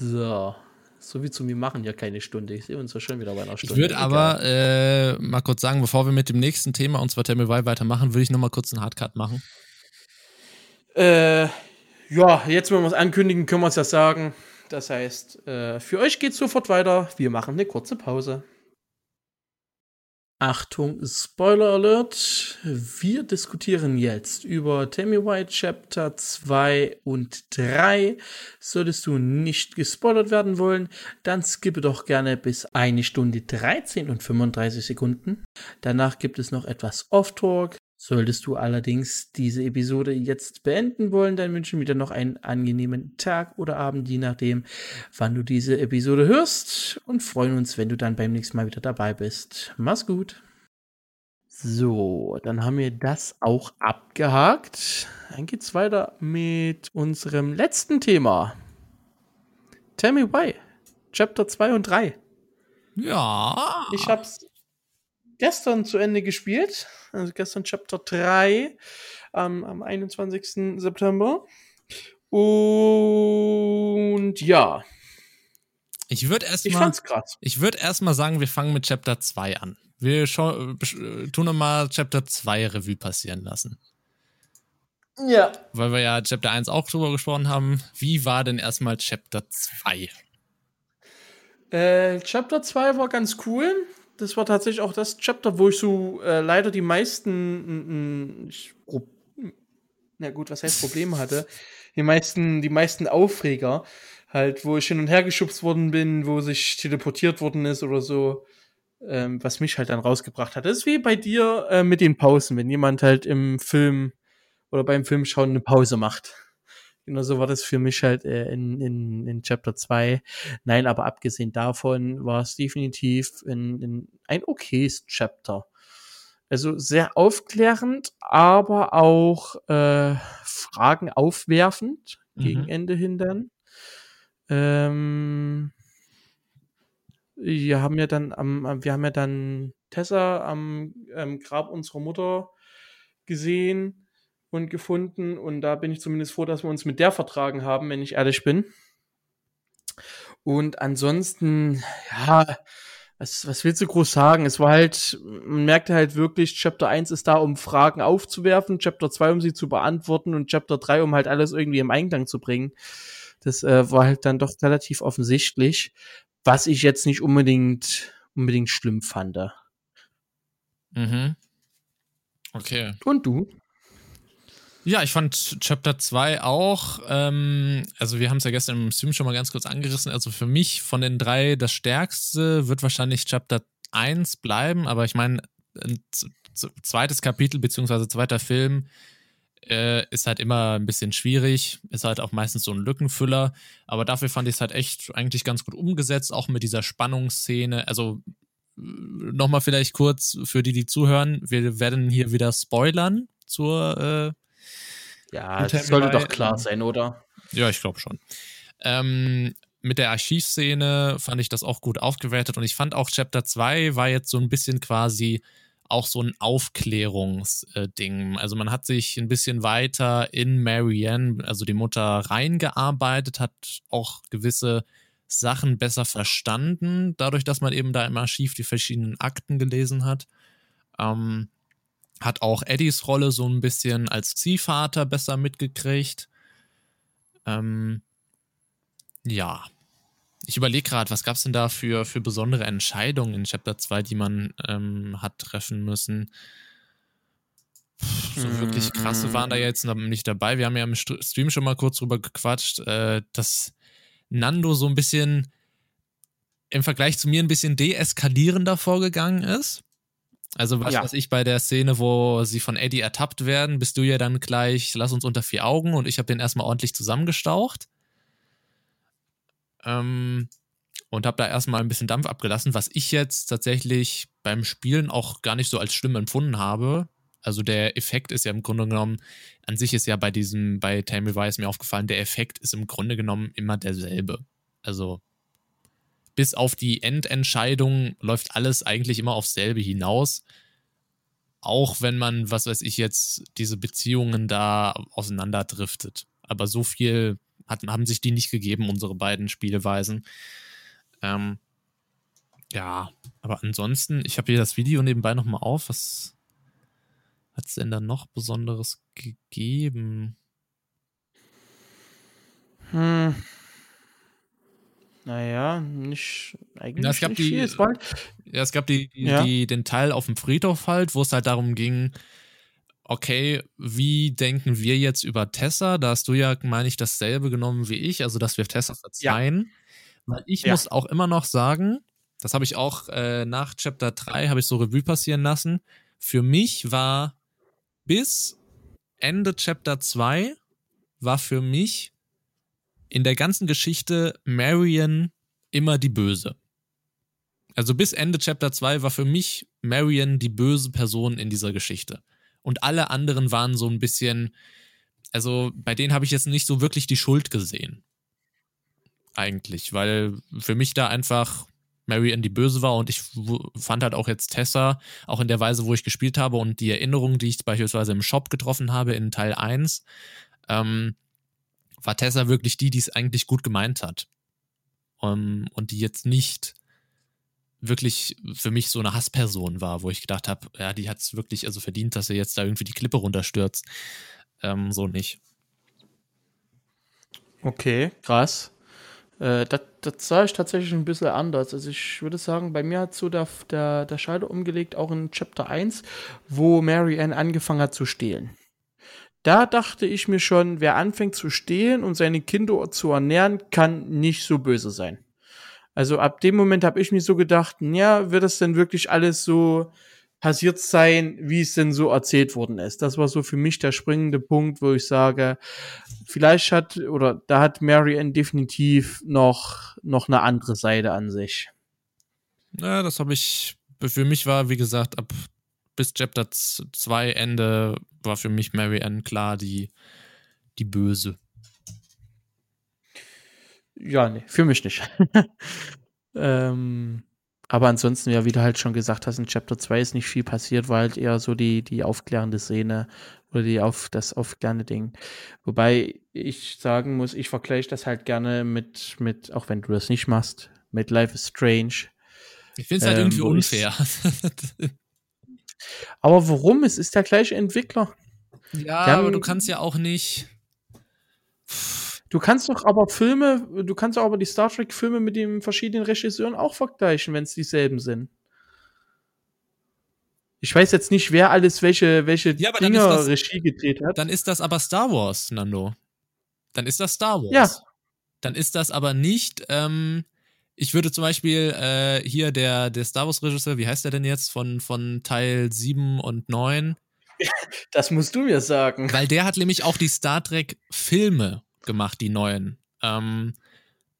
So. So wie zu mir machen ja keine Stunde. Ich sehe uns ja schon wieder bei einer Ich Stunde. würde Egal. aber äh, mal kurz sagen, bevor wir mit dem nächsten Thema, und zwar Me Why, weitermachen, würde ich noch mal kurz einen Hardcut machen. Äh, ja, jetzt, wenn wir es ankündigen, können wir es ja sagen. Das heißt, äh, für euch geht es sofort weiter. Wir machen eine kurze Pause. Achtung, Spoiler Alert. Wir diskutieren jetzt über Me Why Chapter 2 und 3. Solltest du nicht gespoilert werden wollen, dann skippe doch gerne bis eine Stunde 13 und 35 Sekunden. Danach gibt es noch etwas Off-Talk. Solltest du allerdings diese Episode jetzt beenden wollen, dann wünschen wir dir noch einen angenehmen Tag oder Abend, je nachdem, wann du diese Episode hörst und freuen uns, wenn du dann beim nächsten Mal wieder dabei bist. Mach's gut. So, dann haben wir das auch abgehakt. Dann geht's weiter mit unserem letzten Thema. Tell me why. Chapter 2 und 3. Ja. Ich hab's gestern zu Ende gespielt. Also gestern Chapter 3 ähm, am 21. September. Und ja. Ich würde erst Ich würde erst mal sagen, wir fangen mit Chapter 2 an. Wir besch- tun nochmal Chapter 2 Revue passieren lassen. Ja. Weil wir ja Chapter 1 auch drüber gesprochen haben. Wie war denn erstmal Chapter 2? Äh, Chapter 2 war ganz cool. Das war tatsächlich auch das Chapter, wo ich so äh, leider die meisten, ich, na gut, was heißt Probleme hatte, die meisten, die meisten Aufreger, halt, wo ich hin und her geschubst worden bin, wo sich teleportiert worden ist oder so, ähm, was mich halt dann rausgebracht hat. Das ist wie bei dir äh, mit den Pausen, wenn jemand halt im Film oder beim Filmschauen eine Pause macht. Genau so war das für mich halt äh, in, in, in Chapter 2. Nein, aber abgesehen davon war es definitiv ein, ein, ein okayes Chapter. Also sehr aufklärend, aber auch äh, Fragen aufwerfend gegen Mhm. Ende hin dann. Ähm, wir haben ja dann am, am- wir haben ja dann Tessa am ähm, Grab unserer Mutter gesehen und gefunden und da bin ich zumindest froh, dass wir uns mit der vertragen haben, wenn ich ehrlich bin. Und ansonsten, ja, was, was willst du groß sagen? Es war halt, man merkte halt wirklich, Chapter 1 ist da, um Fragen aufzuwerfen, Chapter 2, um sie zu beantworten und Chapter 3, um halt alles irgendwie im Einklang zu bringen. Das äh, war halt dann doch relativ offensichtlich, was ich jetzt nicht unbedingt, unbedingt schlimm fand. Mhm. Okay. Und du? Ja, ich fand Chapter 2 auch, ähm, also wir haben es ja gestern im Stream schon mal ganz kurz angerissen, also für mich von den drei das stärkste wird wahrscheinlich Chapter 1 bleiben, aber ich meine, zweites Kapitel beziehungsweise zweiter Film äh, ist halt immer ein bisschen schwierig, ist halt auch meistens so ein Lückenfüller, aber dafür fand ich es halt echt eigentlich ganz gut umgesetzt, auch mit dieser Spannungsszene, also nochmal vielleicht kurz für die, die zuhören, wir werden hier wieder spoilern zur äh, Ja, das sollte doch klar sein, oder? Ja, ich glaube schon. Ähm, mit der Archivszene fand ich das auch gut aufgewertet und ich fand auch Chapter 2 war jetzt so ein bisschen quasi auch so ein Aufklärungsding. Also man hat sich ein bisschen weiter in Marianne, also die Mutter, reingearbeitet, hat auch gewisse Sachen besser verstanden, dadurch, dass man eben da im Archiv die verschiedenen Akten gelesen hat. Ähm, hat auch Eddies Rolle so ein bisschen als Ziehvater besser mitgekriegt. Ähm, ja. Ich überlege gerade, was gab es denn da für, für besondere Entscheidungen in Chapter 2, die man ähm, hat treffen müssen? So wirklich krasse waren da jetzt noch nicht dabei. Wir haben ja im St- Stream schon mal kurz drüber gequatscht, äh, dass Nando so ein bisschen im Vergleich zu mir ein bisschen deeskalierender vorgegangen ist. Also was Ja. weiß ich bei der Szene, wo sie von Eddie ertappt werden, bist du ja dann gleich, lass uns unter vier Augen und ich habe den erstmal ordentlich zusammengestaucht. Ähm, und habe da erstmal ein bisschen Dampf abgelassen, was ich jetzt tatsächlich beim Spielen auch gar nicht so als schlimm empfunden habe. Also der Effekt ist ja im Grunde genommen, an sich ist ja bei diesem, bei Why ist mir aufgefallen, der Effekt ist im Grunde genommen immer derselbe. Also bis auf die Endentscheidung läuft alles eigentlich immer aufs selbe hinaus. Auch wenn man, was weiß ich jetzt, diese Beziehungen da auseinanderdriftet. Aber so viel hat, haben sich die nicht gegeben, unsere beiden Spielweisen. Ähm, ja, aber ansonsten, ich habe hier das Video nebenbei nochmal auf. Was hat es denn da noch Besonderes gegeben? Hm. Naja, nicht eigentlich Ja, es gab nicht die- viel. Ja, es gab die, die, Ja. die, den Teil auf dem Friedhof halt, wo es halt darum ging, okay, wie denken wir jetzt über Tessa? Da hast du ja, meine ich, dasselbe genommen wie ich, also dass wir Tessa verzeihen. Weil ich Ja. muss auch immer noch sagen, das habe ich auch äh, nach Chapter 3, habe ich so Revue passieren lassen. Für mich war bis Ende Chapter 2 war für mich in der ganzen Geschichte Marion immer die Böse. Also bis Ende Chapter 2 war für mich Marion die böse Person in dieser Geschichte. Und alle anderen waren so ein bisschen, also bei denen habe ich jetzt nicht so wirklich die Schuld gesehen. Eigentlich, weil für mich da einfach Marion die Böse war und ich fand halt auch jetzt Tessa, auch in der Weise, wo ich gespielt habe und die Erinnerungen, die ich beispielsweise im Shop getroffen habe in Teil 1, ähm, war Tessa wirklich die, die es eigentlich gut gemeint hat. Um, und die jetzt nicht wirklich für mich so eine Hassperson war, wo ich gedacht habe, ja, die hat es wirklich also verdient, dass er jetzt da irgendwie die Klippe runterstürzt. Ähm, so nicht. Okay, krass. Äh, das, das sah ich tatsächlich ein bisschen anders. Also ich würde sagen, bei mir hat so der, der, der Schalter umgelegt, auch in Chapter 1, wo Mary Ann angefangen hat zu stehlen. Da dachte ich mir schon, wer anfängt zu stehlen und seine Kinder zu ernähren, kann nicht so böse sein. Also ab dem Moment habe ich mir so gedacht, ja, wird das denn wirklich alles so passiert sein, wie es denn so erzählt worden ist? Das war so für mich der springende Punkt, wo ich sage, vielleicht hat oder da hat Marianne definitiv noch noch eine andere Seite an sich. Ja, das habe ich für mich war wie gesagt ab bis Chapter 2 Ende war für mich Marianne klar die die böse. Ja, nee, für mich nicht. ähm, aber ansonsten, ja, wie du halt schon gesagt hast, in Chapter 2 ist nicht viel passiert, war halt eher so die, die aufklärende Szene oder die auf, das aufklärende Ding. Wobei ich sagen muss, ich vergleiche das halt gerne mit, mit, auch wenn du das nicht machst, mit Life is Strange. Ich finde es halt ähm, irgendwie unfair. aber warum? Es ist der gleiche Entwickler. Ja, haben, aber du kannst ja auch nicht. Du kannst doch aber Filme, du kannst auch aber die Star Trek-Filme mit den verschiedenen Regisseuren auch vergleichen, wenn es dieselben sind. Ich weiß jetzt nicht, wer alles welche, welche ja, Dinger das, Regie gedreht hat. Dann ist das aber Star Wars, Nando. Dann ist das Star Wars. Ja. Dann ist das aber nicht, ähm, ich würde zum Beispiel äh, hier der, der Star Wars-Regisseur, wie heißt der denn jetzt, von, von Teil 7 und 9? Das musst du mir sagen. Weil der hat nämlich auch die Star Trek-Filme gemacht, die neuen. Ähm,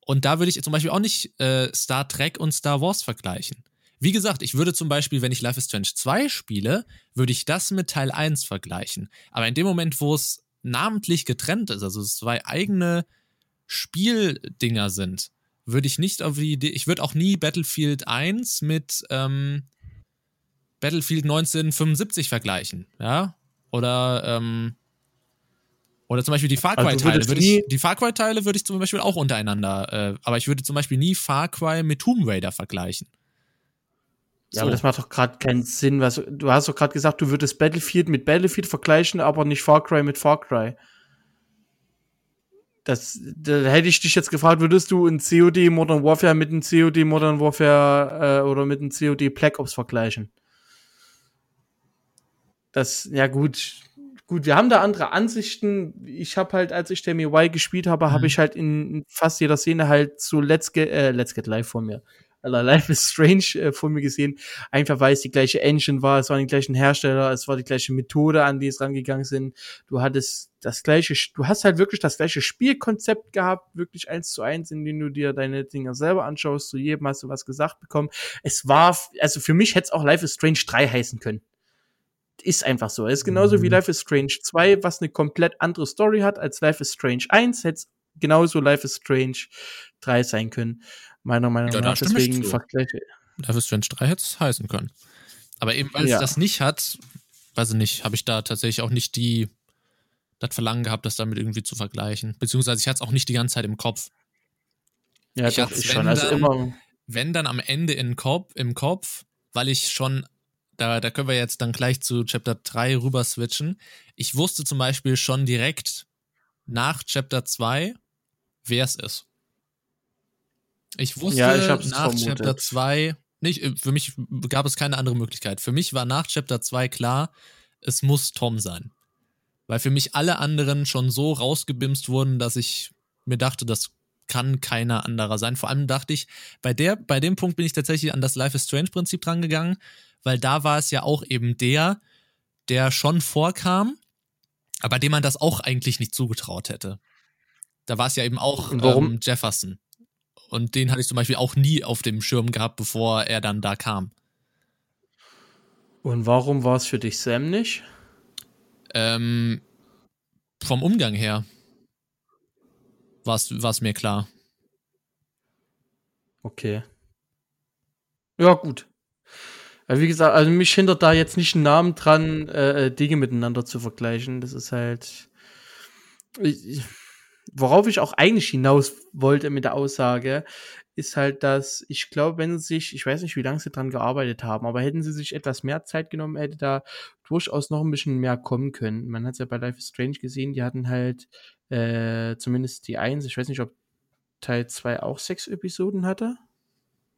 und da würde ich zum Beispiel auch nicht äh, Star Trek und Star Wars vergleichen. Wie gesagt, ich würde zum Beispiel, wenn ich Life is Strange 2 spiele, würde ich das mit Teil 1 vergleichen. Aber in dem Moment, wo es namentlich getrennt ist, also es zwei eigene Spieldinger sind, würde ich nicht auf die Idee, ich würde auch nie Battlefield 1 mit ähm, Battlefield 1975 vergleichen, ja? Oder ähm, oder zum Beispiel die Far also Cry-Teile. Also die Far Cry-Teile würde ich zum Beispiel auch untereinander, äh, aber ich würde zum Beispiel nie Far Cry mit Tomb Raider vergleichen. Ja, so. aber das macht doch gerade keinen Sinn. Was, du hast doch gerade gesagt, du würdest Battlefield mit Battlefield vergleichen, aber nicht Far Cry mit Far Cry. Das, da hätte ich dich jetzt gefragt, würdest du ein COD Modern Warfare mit einem COD Modern Warfare äh, oder mit einem COD Black Ops vergleichen? Das, ja gut, gut, wir haben da andere Ansichten. Ich habe halt, als ich Demi Y gespielt habe, mhm. habe ich halt in fast jeder Szene halt so Let's Get, äh, Let's Get Live vor mir. Life is Strange äh, vor mir gesehen. Einfach weil es die gleiche Engine war, es waren die gleichen Hersteller, es war die gleiche Methode, an die es rangegangen sind. Du hattest das gleiche, du hast halt wirklich das gleiche Spielkonzept gehabt, wirklich eins zu eins, in dem du dir deine Dinger selber anschaust. Zu jedem hast du was gesagt bekommen. Es war, also für mich hätte es auch Life is Strange 3 heißen können ist einfach so. Es ist genauso mhm. wie Life is Strange 2, was eine komplett andere Story hat als Life is Strange 1, hätte es genauso Life is Strange 3 sein können. Meiner Meinung ja, nach. Deswegen vergleiche. Life is Strange 3 hätte es heißen können. Aber eben, weil ja. es das nicht hat, weiß ich nicht, habe ich da tatsächlich auch nicht die, das Verlangen gehabt, das damit irgendwie zu vergleichen. Beziehungsweise ich hatte es auch nicht die ganze Zeit im Kopf. Ja, ich doch, ich schon. Also immer. Wenn dann am Ende in Kopf, im Kopf, weil ich schon da, da können wir jetzt dann gleich zu Chapter 3 rüber switchen. Ich wusste zum Beispiel schon direkt nach Chapter 2, wer es ist. Ich wusste ja, ich nach vermutet. Chapter 2, nicht, äh, für mich gab es keine andere Möglichkeit. Für mich war nach Chapter 2 klar, es muss Tom sein. Weil für mich alle anderen schon so rausgebimst wurden, dass ich mir dachte, das kann keiner anderer sein. Vor allem dachte ich, bei der, bei dem Punkt bin ich tatsächlich an das Life is Strange Prinzip drangegangen, weil da war es ja auch eben der, der schon vorkam, aber dem man das auch eigentlich nicht zugetraut hätte. Da war es ja eben auch ähm, Jefferson. Und den hatte ich zum Beispiel auch nie auf dem Schirm gehabt, bevor er dann da kam. Und warum war es für dich Sam nicht? Ähm, vom Umgang her war es mir klar. Okay. Ja, gut. Wie gesagt, also mich hindert da jetzt nicht ein Namen dran, äh, äh, Dinge miteinander zu vergleichen. Das ist halt. Ich, worauf ich auch eigentlich hinaus wollte mit der Aussage, ist halt, dass ich glaube, wenn sie sich, ich weiß nicht, wie lange sie dran gearbeitet haben, aber hätten sie sich etwas mehr Zeit genommen, hätte da durchaus noch ein bisschen mehr kommen können. Man hat es ja bei Life is Strange gesehen, die hatten halt äh, zumindest die Eins, ich weiß nicht, ob Teil 2 auch sechs Episoden hatte.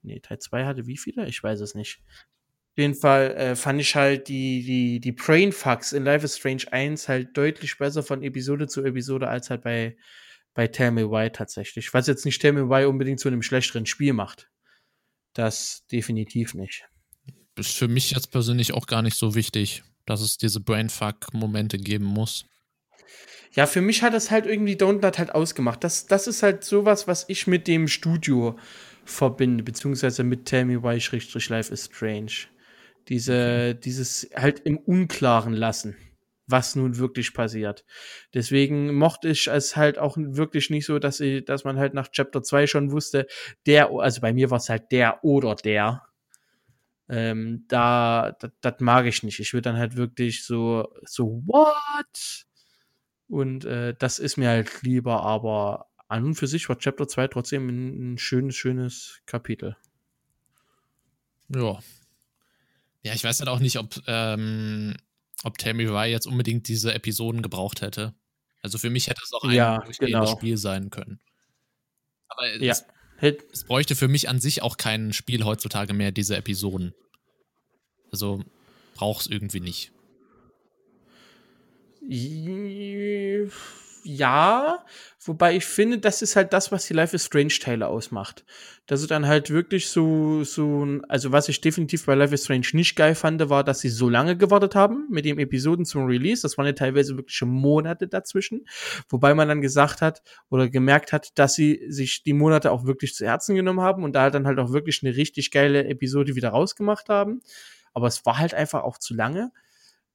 Nee, Teil 2 hatte wie viele? Ich weiß es nicht. Jeden Fall äh, fand ich halt die, die, die Brainfucks in Life is Strange 1 halt deutlich besser von Episode zu Episode als halt bei bei Tell Me Why tatsächlich. Was jetzt nicht Tell Me Why unbedingt zu einem schlechteren Spiel macht. Das definitiv nicht. Ist für mich jetzt persönlich auch gar nicht so wichtig, dass es diese Brainfuck-Momente geben muss. Ja, für mich hat es halt irgendwie Donut halt ausgemacht. Das, das ist halt sowas, was ich mit dem Studio verbinde, beziehungsweise mit Tell Me Why-Life is Strange. Diese, dieses halt im Unklaren lassen was nun wirklich passiert. Deswegen mochte ich es halt auch wirklich nicht so, dass, ich, dass man halt nach Chapter 2 schon wusste, der, also bei mir war es halt der oder der. Ähm, da, das mag ich nicht. Ich würde dann halt wirklich so, so, what? Und äh, das ist mir halt lieber, aber an und für sich war Chapter 2 trotzdem ein, ein schönes, schönes Kapitel. Ja. Ja, ich weiß halt auch nicht, ob ähm, ob Tammy Rye jetzt unbedingt diese Episoden gebraucht hätte. Also für mich hätte es auch ein ja, genau. Spiel sein können. Aber ja. es, es, bräuchte für mich an sich auch kein Spiel heutzutage mehr, diese Episoden. Also braucht es irgendwie nicht ja, wobei ich finde, das ist halt das, was die Life is Strange Teile ausmacht. Dass es dann halt wirklich so, so, also was ich definitiv bei Life is Strange nicht geil fand, war, dass sie so lange gewartet haben mit dem Episoden zum Release. Das waren ja teilweise wirklich Monate dazwischen. Wobei man dann gesagt hat oder gemerkt hat, dass sie sich die Monate auch wirklich zu Herzen genommen haben und da dann halt auch wirklich eine richtig geile Episode wieder rausgemacht haben. Aber es war halt einfach auch zu lange.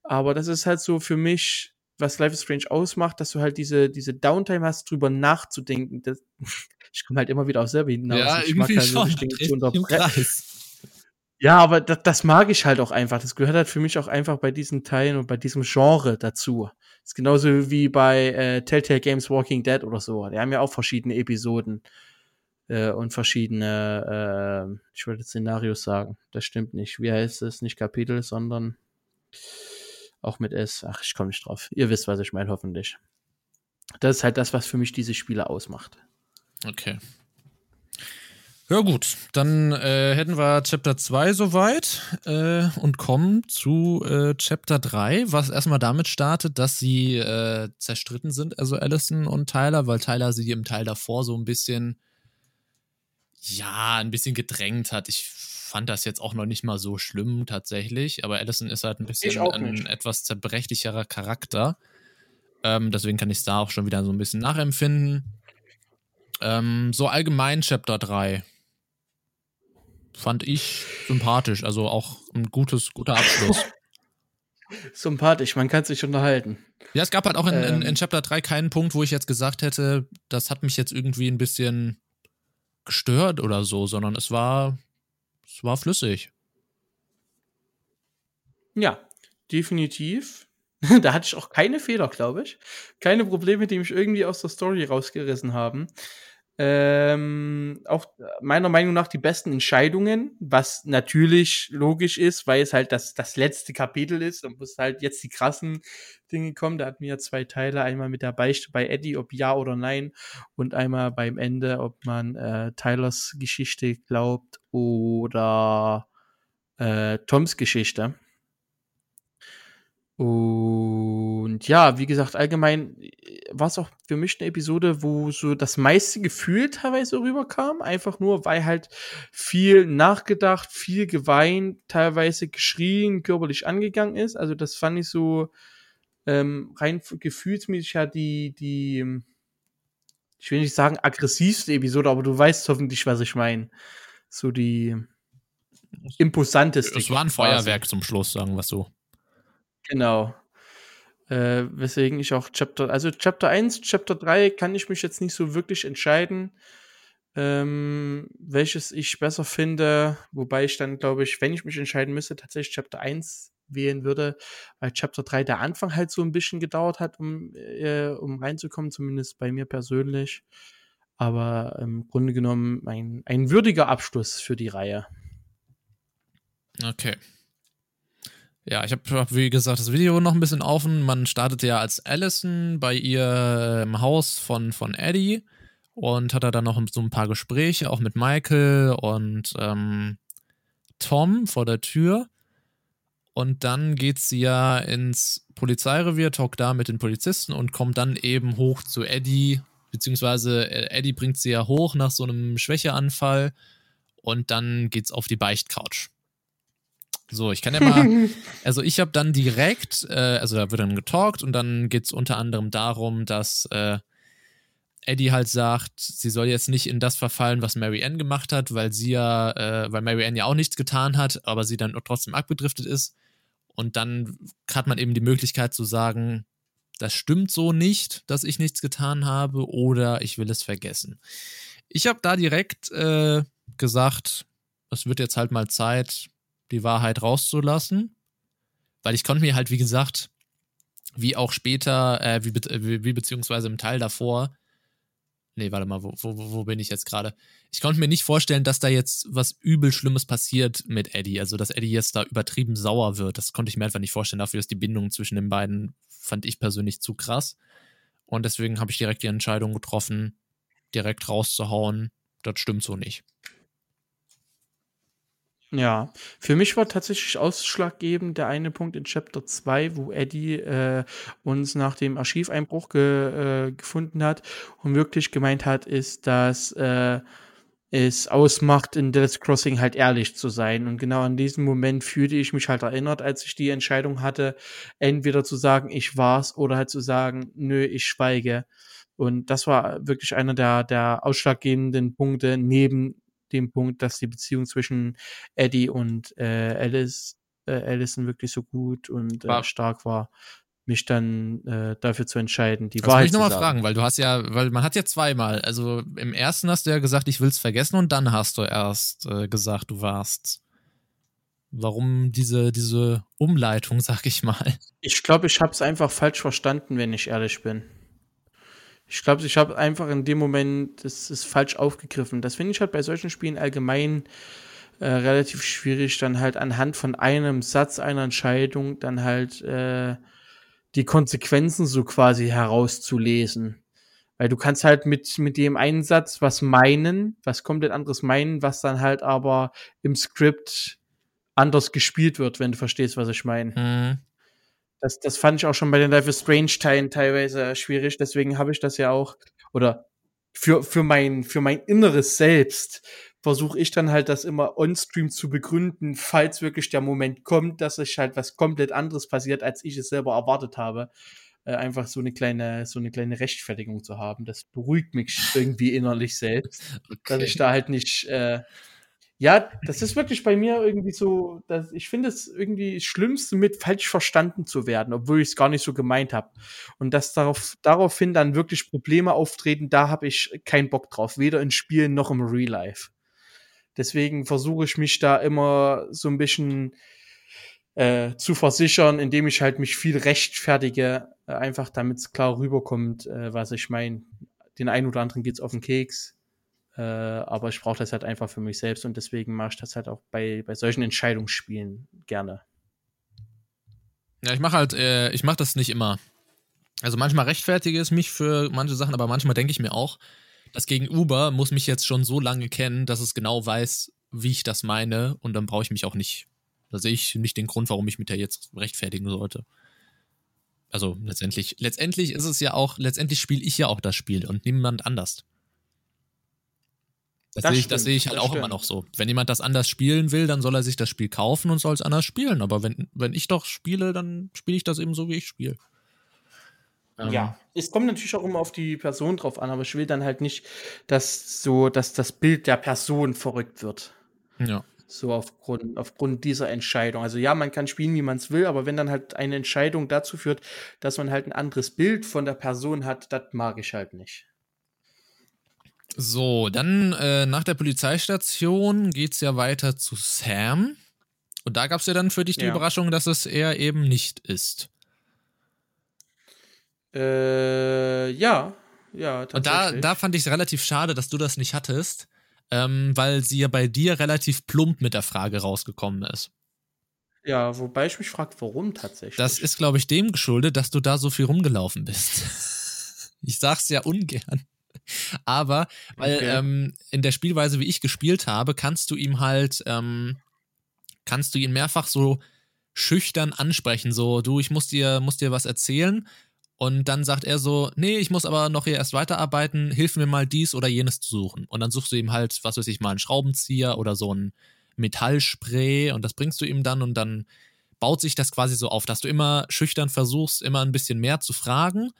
Aber das ist halt so für mich was Life is Strange ausmacht, dass du halt diese, diese Downtime hast, drüber nachzudenken. Das, ich komme halt immer wieder auf selber hinaus. Ja, ich irgendwie mag halt schon. Ja, aber das, das mag ich halt auch einfach. Das gehört halt für mich auch einfach bei diesen Teilen und bei diesem Genre dazu. Das ist genauso wie bei äh, Telltale Games Walking Dead oder so. Die haben ja auch verschiedene Episoden äh, und verschiedene, äh, ich wollte Szenarios sagen. Das stimmt nicht. Wie heißt es? Nicht Kapitel, sondern auch mit S. Ach, ich komme nicht drauf. Ihr wisst, was ich meine, hoffentlich. Das ist halt das, was für mich diese Spiele ausmacht. Okay. Ja gut, dann äh, hätten wir Chapter 2 soweit äh, und kommen zu äh, Chapter 3, was erstmal damit startet, dass sie äh, zerstritten sind, also Allison und Tyler, weil Tyler sie im Teil davor so ein bisschen, ja, ein bisschen gedrängt hat. Ich fand das jetzt auch noch nicht mal so schlimm tatsächlich, aber Allison ist halt ein bisschen ein etwas zerbrechlicherer Charakter. Ähm, deswegen kann ich es da auch schon wieder so ein bisschen nachempfinden. Ähm, so allgemein Chapter 3 fand ich sympathisch, also auch ein gutes, guter Abschluss. sympathisch, man kann sich unterhalten. Ja, es gab halt auch in, ähm, in, in, Chapter 3 keinen Punkt, wo ich jetzt gesagt hätte, das hat mich jetzt irgendwie ein bisschen gestört oder so, sondern es war es war flüssig. Ja, definitiv. da hatte ich auch keine Fehler, glaube ich. Keine Probleme, die mich irgendwie aus der Story rausgerissen haben. Ähm, auch meiner Meinung nach die besten Entscheidungen, was natürlich logisch ist, weil es halt das, das letzte Kapitel ist und muss halt jetzt die krassen Dinge kommen. Da hatten wir ja zwei Teile, einmal mit der Beichte bei Eddie, ob ja oder nein, und einmal beim Ende, ob man äh, Tylers Geschichte glaubt oder äh, Toms Geschichte. Und ja, wie gesagt, allgemein, war es auch für mich eine Episode, wo so das meiste Gefühl teilweise rüberkam. Einfach nur, weil halt viel nachgedacht, viel geweint, teilweise geschrien, körperlich angegangen ist. Also das fand ich so ähm, rein gefühlsmäßig ja die, die, ich will nicht sagen aggressivste Episode, aber du weißt hoffentlich, was ich meine. So die imposanteste. Es war ein Feuerwerk zum Schluss, sagen wir so. Genau. Äh, weswegen ich auch Chapter, also Chapter 1, Chapter 3 kann ich mich jetzt nicht so wirklich entscheiden, ähm, welches ich besser finde, wobei ich dann, glaube ich, wenn ich mich entscheiden müsste, tatsächlich Chapter 1 wählen würde, weil Chapter 3 der Anfang halt so ein bisschen gedauert hat, um, äh, um reinzukommen, zumindest bei mir persönlich. Aber im Grunde genommen ein, ein würdiger Abschluss für die Reihe. Okay. Ja, ich habe, hab, wie gesagt, das Video noch ein bisschen offen. Man startet ja als Allison bei ihr im Haus von, von Eddie und hat da dann noch so ein paar Gespräche, auch mit Michael und ähm, Tom vor der Tür. Und dann geht sie ja ins Polizeirevier, talkt da mit den Polizisten und kommt dann eben hoch zu Eddie, beziehungsweise äh, Eddie bringt sie ja hoch nach so einem Schwächeanfall und dann geht's auf die Beichtcouch. So, ich kann ja mal, also ich habe dann direkt, äh, also da wird dann getalkt und dann geht es unter anderem darum, dass äh, Eddie halt sagt, sie soll jetzt nicht in das verfallen, was Mary Ann gemacht hat, weil sie ja, äh, weil Mary Ann ja auch nichts getan hat, aber sie dann trotzdem abgedriftet ist. Und dann hat man eben die Möglichkeit zu sagen, das stimmt so nicht, dass ich nichts getan habe oder ich will es vergessen. Ich habe da direkt äh, gesagt, es wird jetzt halt mal Zeit, die Wahrheit rauszulassen. Weil ich konnte mir halt, wie gesagt, wie auch später, äh, wie, wie, wie, beziehungsweise im Teil davor, nee, warte mal, wo, wo, wo bin ich jetzt gerade? Ich konnte mir nicht vorstellen, dass da jetzt was übel Schlimmes passiert mit Eddie. Also, dass Eddie jetzt da übertrieben sauer wird. Das konnte ich mir einfach nicht vorstellen. Dafür ist die Bindung zwischen den beiden, fand ich persönlich zu krass. Und deswegen habe ich direkt die Entscheidung getroffen, direkt rauszuhauen. Das stimmt so nicht. Ja, für mich war tatsächlich ausschlaggebend der eine Punkt in Chapter 2, wo Eddie äh, uns nach dem Archiveinbruch ge, äh, gefunden hat und wirklich gemeint hat, ist, dass äh, es ausmacht, in Dallas Crossing halt ehrlich zu sein. Und genau an diesem Moment fühlte ich mich halt erinnert, als ich die Entscheidung hatte, entweder zu sagen, ich war's, oder halt zu sagen, nö, ich schweige. Und das war wirklich einer der, der ausschlaggebenden Punkte neben dem Punkt, dass die Beziehung zwischen Eddie und äh, Alice, äh, Allison wirklich so gut und äh, stark war, mich dann äh, dafür zu entscheiden, die das Wahrheit zu sagen. ich nochmal fragen, weil du hast ja, weil man hat ja zweimal, also im ersten hast du ja gesagt, ich will's vergessen und dann hast du erst äh, gesagt, du warst. Warum diese, diese Umleitung, sag ich mal? Ich glaube, ich habe es einfach falsch verstanden, wenn ich ehrlich bin. Ich glaube, ich habe einfach in dem Moment, das ist falsch aufgegriffen. Das finde ich halt bei solchen Spielen allgemein äh, relativ schwierig, dann halt anhand von einem Satz, einer Entscheidung, dann halt äh, die Konsequenzen so quasi herauszulesen. Weil du kannst halt mit, mit dem einen Satz was meinen, was komplett anderes meinen, was dann halt aber im Skript anders gespielt wird, wenn du verstehst, was ich meine. Mhm. Das, das fand ich auch schon bei den Life is Strange-Teilen teilweise schwierig. Deswegen habe ich das ja auch, oder für, für, mein, für mein inneres Selbst versuche ich dann halt das immer on-stream zu begründen, falls wirklich der Moment kommt, dass es halt was komplett anderes passiert, als ich es selber erwartet habe. Äh, einfach so eine kleine, so eine kleine Rechtfertigung zu haben. Das beruhigt mich irgendwie innerlich selbst, okay. dass ich da halt nicht äh, ja, das ist wirklich bei mir irgendwie so, dass ich finde es irgendwie das Schlimmste mit falsch verstanden zu werden, obwohl ich es gar nicht so gemeint habe. Und dass darauf, daraufhin dann wirklich Probleme auftreten, da habe ich keinen Bock drauf, weder in Spielen noch im Real Life. Deswegen versuche ich mich da immer so ein bisschen äh, zu versichern, indem ich halt mich viel rechtfertige, äh, einfach damit es klar rüberkommt, äh, was ich meine. Den einen oder anderen geht's auf den Keks äh, aber ich brauche das halt einfach für mich selbst und deswegen mache ich das halt auch bei, bei solchen Entscheidungsspielen gerne. Ja, ich mache halt, äh, ich mache das nicht immer. Also manchmal rechtfertige es mich für manche Sachen, aber manchmal denke ich mir auch, das Gegenüber muss mich jetzt schon so lange kennen, dass es genau weiß, wie ich das meine und dann brauche ich mich auch nicht, da sehe ich nicht den Grund, warum ich mit der jetzt rechtfertigen sollte. Also letztendlich, letztendlich ist es ja auch, letztendlich spiele ich ja auch das Spiel und niemand anders. Das, das sehe ich, das sehe ich halt auch stimmt. immer noch so. Wenn jemand das anders spielen will, dann soll er sich das Spiel kaufen und soll es anders spielen. Aber wenn, wenn ich doch spiele, dann spiele ich das eben so, wie ich spiele. Ähm. Ja, es kommt natürlich auch immer auf die Person drauf an, aber ich will dann halt nicht, dass so, dass das Bild der Person verrückt wird. Ja. So aufgrund, aufgrund dieser Entscheidung. Also ja, man kann spielen, wie man es will, aber wenn dann halt eine Entscheidung dazu führt, dass man halt ein anderes Bild von der Person hat, das mag ich halt nicht. So, dann äh, nach der Polizeistation geht es ja weiter zu Sam. Und da gab es ja dann für dich die ja. Überraschung, dass es er eben nicht ist. Äh, ja, ja, Und da, da fand ich es relativ schade, dass du das nicht hattest, ähm, weil sie ja bei dir relativ plump mit der Frage rausgekommen ist. Ja, wobei ich mich frage, warum tatsächlich. Das ist, glaube ich, dem geschuldet, dass du da so viel rumgelaufen bist. ich sag's ja ungern. Aber, weil okay. ähm, in der Spielweise, wie ich gespielt habe, kannst du ihm halt, ähm, kannst du ihn mehrfach so schüchtern ansprechen, so, du, ich muss dir, muss dir was erzählen. Und dann sagt er so, nee, ich muss aber noch hier erst weiterarbeiten, hilf mir mal dies oder jenes zu suchen. Und dann suchst du ihm halt, was weiß ich, mal einen Schraubenzieher oder so ein Metallspray und das bringst du ihm dann und dann baut sich das quasi so auf, dass du immer schüchtern versuchst, immer ein bisschen mehr zu fragen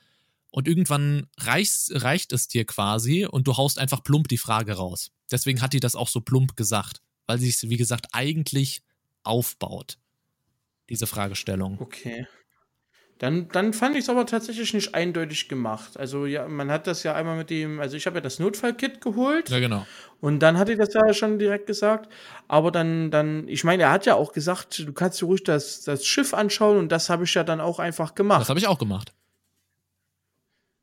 und irgendwann reicht, reicht es dir quasi und du haust einfach plump die Frage raus. Deswegen hat die das auch so plump gesagt, weil sie es, wie gesagt, eigentlich aufbaut, diese Fragestellung. Okay. Dann, dann fand ich es aber tatsächlich nicht eindeutig gemacht. Also ja, man hat das ja einmal mit dem, also ich habe ja das Notfallkit geholt. Ja, genau. Und dann hat er das ja schon direkt gesagt. Aber dann, dann, ich meine, er hat ja auch gesagt, du kannst dir ruhig das, das Schiff anschauen und das habe ich ja dann auch einfach gemacht. Das habe ich auch gemacht.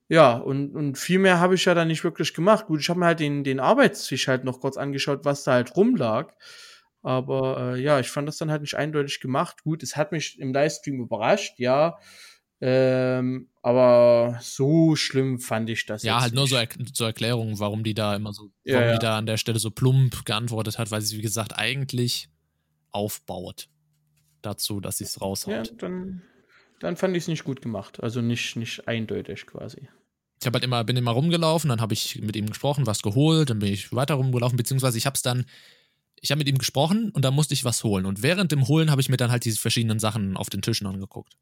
Ja, und, und viel mehr habe ich ja dann nicht wirklich gemacht. Gut, ich habe mir halt den, den Arbeitstisch halt noch kurz angeschaut, was da halt rumlag. Aber äh, ja, ich fand das dann halt nicht eindeutig gemacht. Gut, es hat mich im Livestream überrascht, ja. Ähm, aber so schlimm fand ich das. Ja, halt nur so er zur Erklärung, warum die da immer so, warum ja. die da an der Stelle so plump geantwortet hat, weil sie, wie gesagt, eigentlich aufbaut dazu, dass sie es raushaut. Ja, dann, dann fand ich es nicht gut gemacht. Also nicht, nicht eindeutig quasi. Ich habe halt immer, bin immer rumgelaufen, dann habe ich mit ihm gesprochen, was geholt, dann bin ich weiter rumgelaufen, beziehungsweise ich habe es dann ich habe mit ihm gesprochen und dann musste ich was holen. Und während dem Holen habe ich mir dann halt diese verschiedenen Sachen auf den Tischen angeguckt.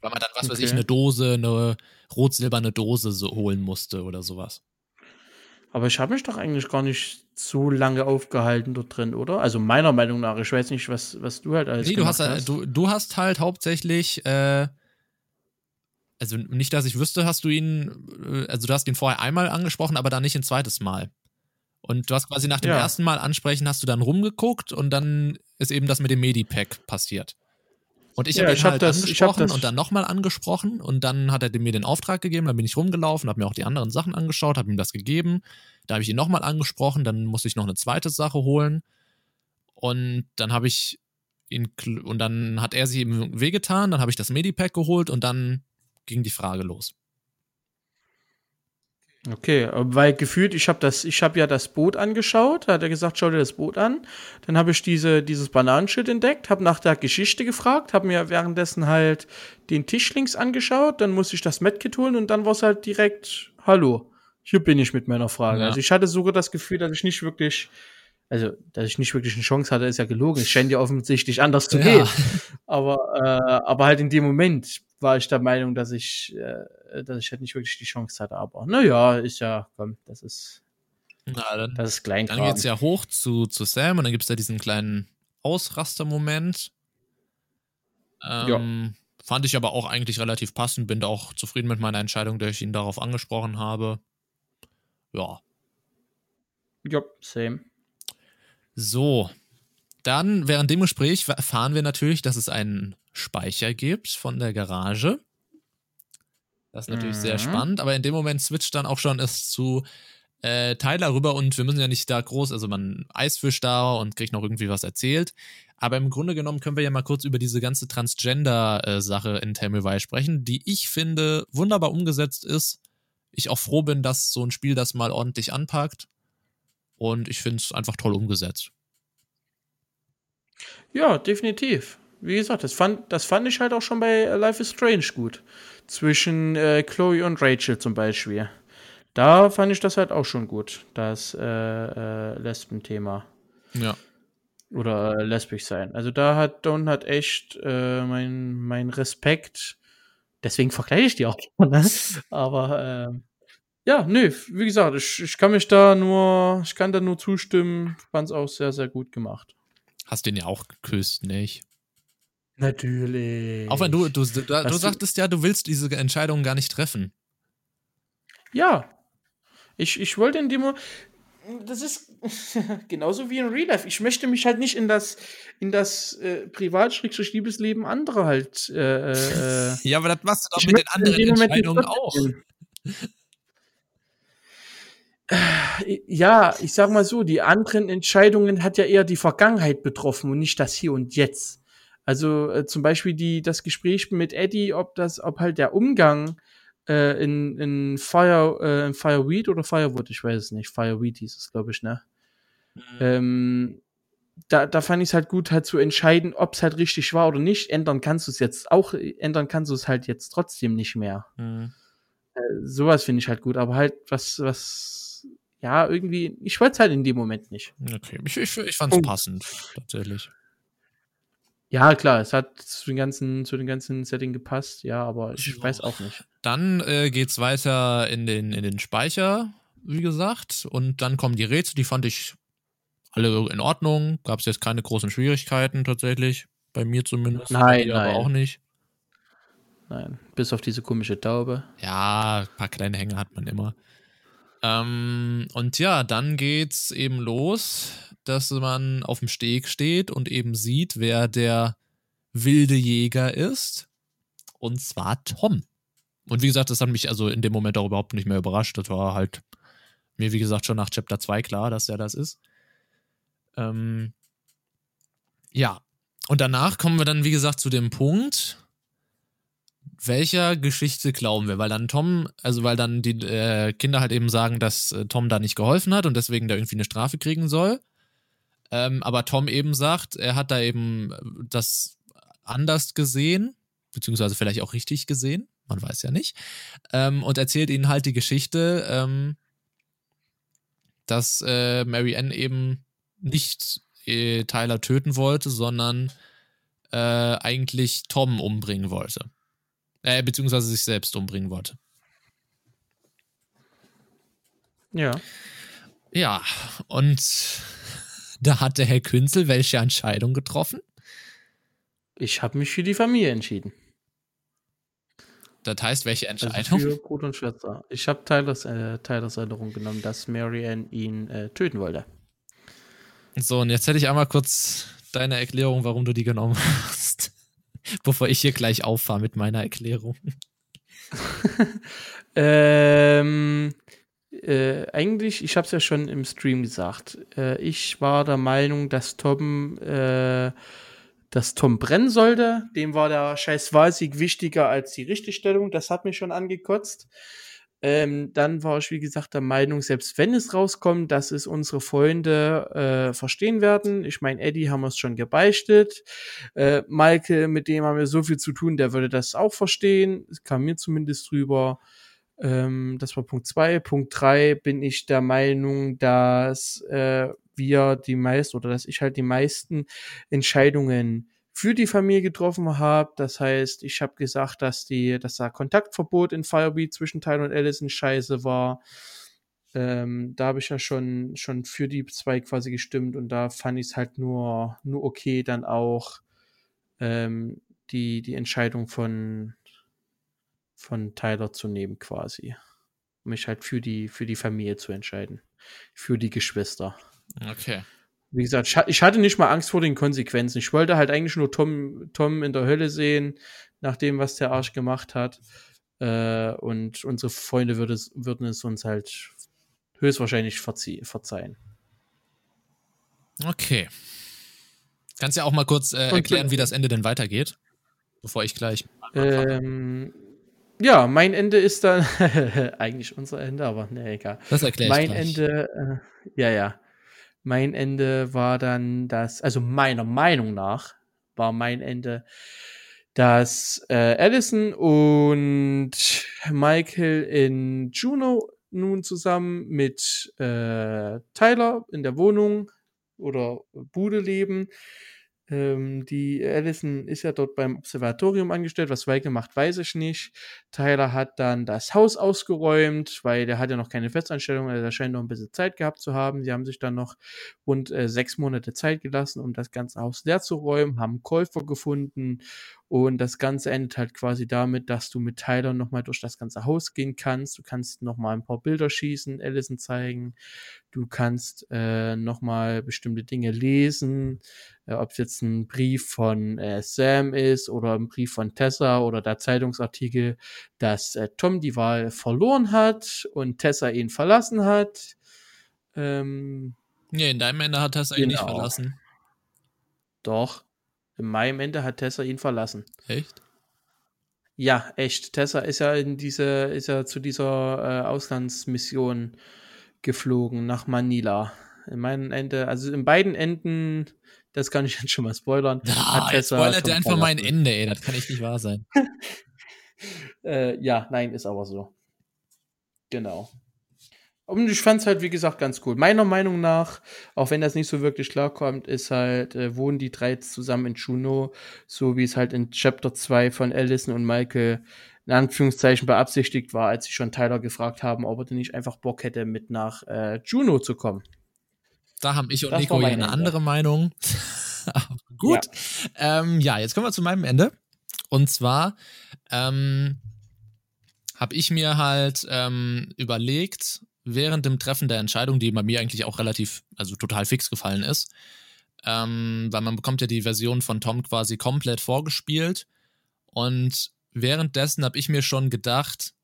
Weil man dann, was okay. weiß ich, eine Dose, eine rot-silberne Dose so holen musste oder sowas. Aber ich habe mich doch eigentlich gar nicht so lange aufgehalten dort drin, oder? Also meiner Meinung nach. Ich weiß nicht, was, was du halt alles nee, du hast, hast. Du, du hast halt hauptsächlich, äh, also nicht, dass ich wüsste, hast du ihn, äh, also du hast ihn vorher einmal angesprochen, aber dann nicht ein zweites Mal. Und du hast quasi nach dem ja. ersten Mal ansprechen, hast du dann rumgeguckt und dann ist eben das mit dem Medipack passiert. Und ich ja, habe ihn hab halt das, angesprochen das, und dann nochmal angesprochen und dann hat er mir den Auftrag gegeben, dann bin ich rumgelaufen, habe mir auch die anderen Sachen angeschaut, habe ihm das gegeben. Da habe ich ihn nochmal angesprochen, dann musste ich noch eine zweite Sache holen und dann habe ich ihn und dann hat er sich ihm wehgetan, dann habe ich das Medipack geholt und dann ging die Frage los. Okay, weil gefühlt, ich habe das, ich habe ja das Boot angeschaut, da hat er gesagt, schau dir das Boot an. Dann habe ich diese, dieses Bananenschild entdeckt, habe nach der Geschichte gefragt, habe mir währenddessen halt den Tisch links angeschaut, dann musste ich das Medkit holen und dann war es halt direkt, hallo, hier bin ich mit meiner Frage. Ja. Also ich hatte sogar das Gefühl, dass ich nicht wirklich, also dass ich nicht wirklich eine Chance hatte, ist ja gelogen. Es scheint ja offensichtlich anders zu ja. gehen. Aber, äh, aber halt in dem Moment war ich der Meinung, dass ich, äh, dass ich halt nicht wirklich die Chance hatte. Aber naja, ist ja, komm, das ist. Na, dann, das ist klein. Dann geht's ja hoch zu, zu Sam und dann gibt's da diesen kleinen Ausraster-Moment. Ähm, ja. Fand ich aber auch eigentlich relativ passend, bin da auch zufrieden mit meiner Entscheidung, dass ich ihn darauf angesprochen habe. Ja. Ja, same. So. Dann, während dem Gespräch, erfahren wir natürlich, dass es einen Speicher gibt von der Garage. Das ist natürlich mhm. sehr spannend, aber in dem Moment switcht dann auch schon es zu äh, Tyler rüber und wir müssen ja nicht da groß, also man Eisfisch da und kriegt noch irgendwie was erzählt. Aber im Grunde genommen können wir ja mal kurz über diese ganze Transgender-Sache in Tamil sprechen, die ich finde wunderbar umgesetzt ist. Ich auch froh bin, dass so ein Spiel das mal ordentlich anpackt. Und ich finde es einfach toll umgesetzt. Ja, definitiv. wie gesagt, das fand, das fand ich halt auch schon bei Life is Strange gut. Zwischen äh, Chloe und Rachel zum Beispiel. Da fand ich das halt auch schon gut, das äh, äh, Lesben-Thema. Ja. Oder äh, lesbisch sein. Also da hat Don hat echt äh, mein, mein Respekt. Deswegen vergleiche ich die auch. Ne? Aber äh, ja, nö, wie gesagt, ich, ich kann mich da nur, ich kann da nur zustimmen. Fand es auch sehr, sehr gut gemacht. Hast den ja auch geküsst, nicht? Natürlich. Auch wenn du, du, du, du sagtest ja, du willst diese Entscheidung gar nicht treffen. Ja. Ich, ich wollte in dem das ist genauso wie in Real Life. Ich möchte mich halt nicht in das, in das äh, Privat-Liebesleben anderer halt. Äh, äh, ja, aber das machst du doch mit den anderen Entscheidungen auch. Ja, ich sag mal so, die anderen Entscheidungen hat ja eher die Vergangenheit betroffen und nicht das Hier und Jetzt. Also äh, zum Beispiel die, das Gespräch mit Eddie, ob das, ob halt der Umgang äh, in, in Fire, äh, in Fireweed oder Firewood, ich weiß es nicht. Fireweed hieß es, glaube ich, ne? Mhm. Ähm, da, da fand ich es halt gut, halt zu entscheiden, ob es halt richtig war oder nicht. Ändern kannst du es jetzt auch, ändern kannst du es halt jetzt trotzdem nicht mehr. Mhm. Äh, sowas finde ich halt gut, aber halt was, was ja, irgendwie, ich wollte es halt in dem Moment nicht. Okay, ich, ich, ich fand es passend, tatsächlich. Ja, klar, es hat zu den ganzen, zu den ganzen Setting gepasst, ja, aber ich ja. weiß auch nicht. Dann äh, geht's weiter in den, in den Speicher, wie gesagt, und dann kommen die Rätsel, die fand ich alle in Ordnung. Gab es jetzt keine großen Schwierigkeiten tatsächlich, bei mir zumindest. Nein, nein. aber auch nicht. Nein, bis auf diese komische Taube. Ja, ein paar kleine Hänge hat man immer. Ähm, und ja, dann geht's eben los, dass man auf dem Steg steht und eben sieht, wer der wilde Jäger ist. Und zwar Tom. Und wie gesagt, das hat mich also in dem Moment auch überhaupt nicht mehr überrascht. Das war halt mir, wie gesagt, schon nach Chapter 2 klar, dass der das ist. Ähm, ja. Und danach kommen wir dann, wie gesagt, zu dem Punkt, welcher Geschichte glauben wir? Weil dann Tom, also weil dann die äh, Kinder halt eben sagen, dass äh, Tom da nicht geholfen hat und deswegen da irgendwie eine Strafe kriegen soll. Ähm, aber Tom eben sagt, er hat da eben äh, das anders gesehen, beziehungsweise vielleicht auch richtig gesehen, man weiß ja nicht, ähm, und erzählt ihnen halt die Geschichte, ähm, dass äh, Mary Ann eben nicht äh, Tyler töten wollte, sondern äh, eigentlich Tom umbringen wollte. Äh, beziehungsweise sich selbst umbringen wollte. Ja. Ja, und da hat der Herr Künzel welche Entscheidung getroffen? Ich habe mich für die Familie entschieden. Das heißt, welche also Entscheidung? Also für Bruder und Schwester. Ich habe Tylers, äh, Tylers Erinnerung genommen, dass Marianne ihn äh, töten wollte. So, und jetzt hätte ich einmal kurz deine Erklärung, warum du die genommen hast. bevor ich hier gleich auffahre mit meiner Erklärung. ähm, äh, eigentlich, ich habe es ja schon im Stream gesagt, äh, ich war der Meinung, dass Tom, äh, dass Tom brennen sollte. Dem war der scheiß Wahlsieg wichtiger als die Richtigstellung. Das hat mich schon angekotzt. Ähm, dann war ich, wie gesagt, der Meinung, selbst wenn es rauskommt, dass es unsere Freunde äh, verstehen werden. Ich meine, Eddie haben wir es schon gebeichtet. Äh, Maike, mit dem haben wir so viel zu tun, der würde das auch verstehen. Es kam mir zumindest drüber. Ähm, das war Punkt zwei. Punkt drei bin ich der Meinung, dass äh, wir die meisten oder dass ich halt die meisten Entscheidungen für die Familie getroffen habe. Das heißt, ich habe gesagt, dass die, dass da Kontaktverbot in Firebeat zwischen Tyler und Allison scheiße war. Ähm, da habe ich ja schon, schon für die zwei quasi gestimmt und da fand ich es halt nur, nur okay, dann auch ähm, die, die Entscheidung von, von Tyler zu nehmen, quasi. Mich halt für die, für die Familie zu entscheiden. Für die Geschwister. Okay. Wie gesagt, ich hatte nicht mal Angst vor den Konsequenzen. Ich wollte halt eigentlich nur Tom, Tom in der Hölle sehen, nach dem, was der Arsch gemacht hat. Äh, und unsere Freunde würde würden es uns halt höchstwahrscheinlich verzeihen. Okay. Kannst ja auch mal kurz äh, erklären, wie das Ende denn weitergeht, bevor ich gleich. Ähm, ja, mein Ende ist dann eigentlich unser Ende, aber ne, egal. Das erkläre ich Mein gleich. Ende, äh, ja, ja. Mein Ende war dann das, also meiner Meinung nach, war mein Ende, dass äh, Allison und Michael in Juno nun zusammen mit äh, Tyler in der Wohnung oder Bude leben. Ähm, die Allison ist ja dort beim Observatorium angestellt. Was Michael macht, weiß ich nicht. Tyler hat dann das Haus ausgeräumt, weil der hat ja noch keine Festanstellung, also er scheint noch ein bisschen Zeit gehabt zu haben. Sie haben sich dann noch rund äh, sechs Monate Zeit gelassen, um das ganze Haus leer zu räumen, haben Käufer gefunden und das Ganze endet halt quasi damit, dass du mit Tyler nochmal durch das ganze Haus gehen kannst. Du kannst nochmal ein paar Bilder schießen, Allison zeigen. Du kannst äh, nochmal bestimmte Dinge lesen. Äh, Ob es jetzt ein Brief von äh, Sam ist oder ein Brief von Tessa oder der Zeitungsartikel, dass äh, Tom die Wahl verloren hat und Tessa ihn verlassen hat. Ähm, Nee, in deinem Ende hat Tessa ihn nicht Genau. verlassen. doch. In meinem Ende hat Tessa ihn verlassen. Echt? Ja, echt. Tessa ist ja in diese, ist ja zu dieser äh, Auslandsmission geflogen nach Manila. In meinem Ende, also in beiden Enden, das kann ich jetzt schon mal spoilern. Ah, jetzt spoilert der einfach mein Ende, ey. Das kann echt nicht wahr sein. Äh, ja, nein, ist aber so. Genau. Und ich fand es halt, wie gesagt, ganz cool. Meiner Meinung nach, auch wenn das nicht so wirklich klarkommt, ist halt, äh, wohnen die drei jetzt zusammen in Juno, so wie es halt in Chapter 2 von Allison und Michael in Anführungszeichen beabsichtigt war, als sie schon Tyler gefragt haben, ob er denn nicht einfach Bock hätte, mit nach äh, Juno zu kommen. Da haben ich und Das Nico ja eine Ende. andere Meinung. Gut. Ja. Ähm, ja, jetzt kommen wir zu meinem Ende. Und zwar ähm, habe ich mir halt ähm, überlegt, während dem Treffen der Entscheidung, die bei mir eigentlich auch relativ, also total fix gefallen ist, ähm, weil man bekommt ja die Version von Tom quasi komplett vorgespielt. Und währenddessen habe ich mir schon gedacht,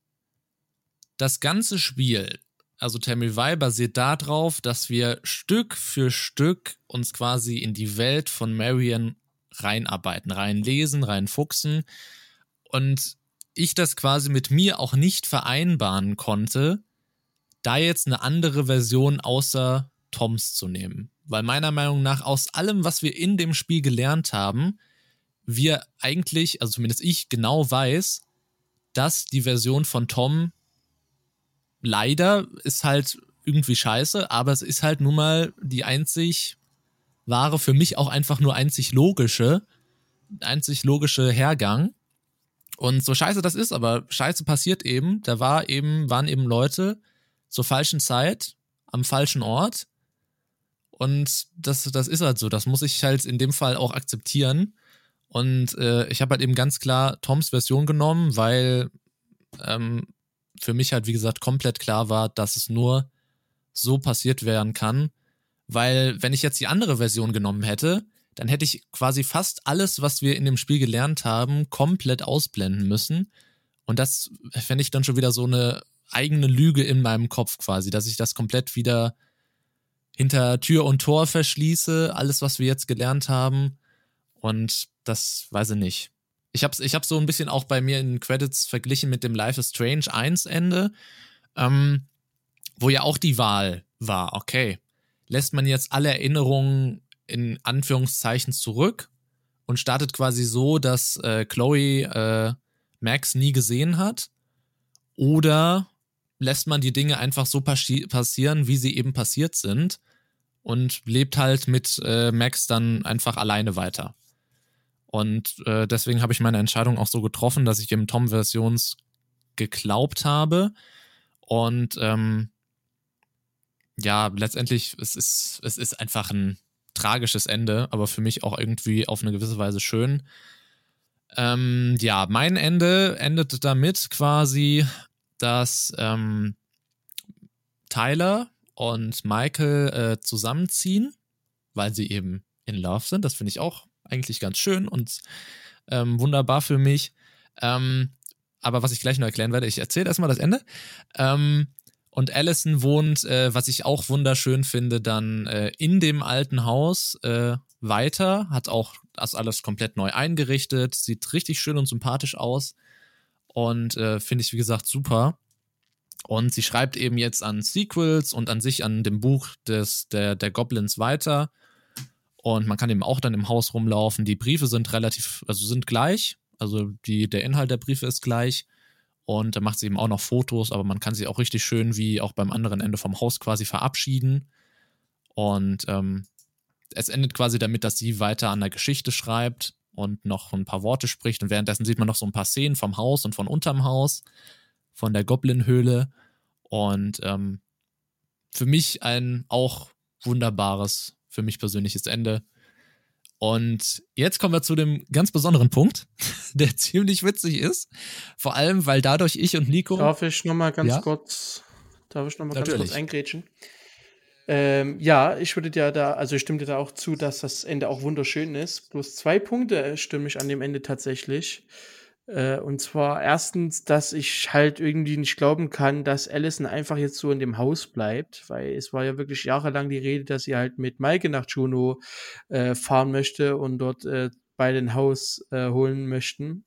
das ganze Spiel, also Tammy Y, basiert darauf, dass wir Stück für Stück uns quasi in die Welt von Marion reinarbeiten, reinlesen, reinfuchsen. Und ich das quasi mit mir auch nicht vereinbaren konnte, da jetzt eine andere Version außer Toms zu nehmen. Weil meiner Meinung nach aus allem, was wir in dem Spiel gelernt haben, wir eigentlich, also zumindest ich, genau weiß, dass die Version von Tom leider ist halt irgendwie scheiße, aber es ist halt nun mal die einzig wahre, für mich auch einfach nur einzig logische, einzig logische Hergang. Und so scheiße das ist, aber scheiße passiert eben, da war eben, waren eben Leute zur falschen Zeit, am falschen Ort. Und das, das ist halt so. Das muss ich halt in dem Fall auch akzeptieren. Und äh, ich habe halt eben ganz klar Toms Version genommen, weil ähm, für mich halt, wie gesagt, komplett klar war, dass es nur so passiert werden kann. Weil, wenn ich jetzt die andere Version genommen hätte, dann hätte ich quasi fast alles, was wir in dem Spiel gelernt haben, komplett ausblenden müssen. Und das fände ich dann schon wieder so eine eigene Lüge in meinem Kopf quasi, dass ich das komplett wieder hinter Tür und Tor verschließe, alles, was wir jetzt gelernt haben. Und das weiß ich nicht. Ich habe ich hab so ein bisschen auch bei mir in Credits verglichen mit dem Life is Strange 1 Ende, ähm, wo ja auch die Wahl war, okay, lässt man jetzt alle Erinnerungen in Anführungszeichen zurück und startet quasi so, dass äh, Chloe äh, Max nie gesehen hat oder lässt man die Dinge einfach so passi passieren, wie sie eben passiert sind und lebt halt mit äh, Max dann einfach alleine weiter. Und äh, deswegen habe ich meine Entscheidung auch so getroffen, dass ich dem Tom-Versions geglaubt habe. Und ähm, ja, letztendlich, es ist, es ist einfach ein tragisches Ende, aber für mich auch irgendwie auf eine gewisse Weise schön. Ähm, ja, mein Ende endet damit quasi, dass ähm, Tyler und Michael äh, zusammenziehen, weil sie eben in Love sind. Das finde ich auch eigentlich ganz schön und ähm, wunderbar für mich. Ähm, aber was ich gleich noch erklären werde, ich erzähle erstmal das Ende. Ähm, und Allison wohnt, äh, was ich auch wunderschön finde, dann äh, in dem alten Haus äh, weiter, hat auch das alles komplett neu eingerichtet, sieht richtig schön und sympathisch aus und äh, finde ich, wie gesagt, super. Und sie schreibt eben jetzt an Sequels und an sich an dem Buch des, der, der Goblins weiter. Und man kann eben auch dann im Haus rumlaufen. Die Briefe sind relativ, also sind gleich. Also die, der Inhalt der Briefe ist gleich. Und da macht sie eben auch noch Fotos, aber man kann sie auch richtig schön wie auch beim anderen Ende vom Haus quasi verabschieden. Und ähm, es endet quasi damit, dass sie weiter an der Geschichte schreibt und noch ein paar Worte spricht. Und währenddessen sieht man noch so ein paar Szenen vom Haus und von unterm Haus, von der Goblin-Höhle. Und ähm, für mich ein auch wunderbares für mich persönliches Ende. Und jetzt kommen wir zu dem ganz besonderen Punkt, der ziemlich witzig ist. Vor allem, weil dadurch ich und Nico. Darf ich nochmal ganz ja? kurz, darf ich noch mal ganz kurz eingrätschen? Ähm, ja, ich würde dir da, also ich stimme dir da auch zu, dass das Ende auch wunderschön ist. Bloß zwei Punkte stimme ich an dem Ende tatsächlich. Äh, und zwar erstens, dass ich halt irgendwie nicht glauben kann, dass Allison einfach jetzt so in dem Haus bleibt, weil es war ja wirklich jahrelang die Rede, dass sie halt mit Maike nach Juno äh, fahren möchte und dort äh, beide ein Haus äh, holen möchten.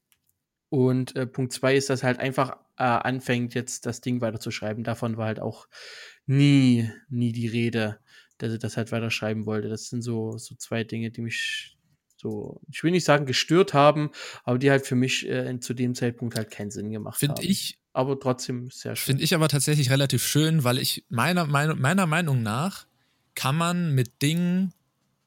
Und äh, Punkt zwei ist, dass halt einfach äh, anfängt, jetzt das Ding weiterzuschreiben. Davon war halt auch nie, nie die Rede, dass sie das halt weiterschreiben wollte. Das sind so, so zwei Dinge, die mich so, ich will nicht sagen gestört haben, aber die halt für mich äh, zu dem Zeitpunkt halt keinen Sinn gemacht Find haben. Finde ich. Aber trotzdem sehr schön. Finde ich aber tatsächlich relativ schön, weil ich meiner, meiner, meiner Meinung nach kann man mit Dingen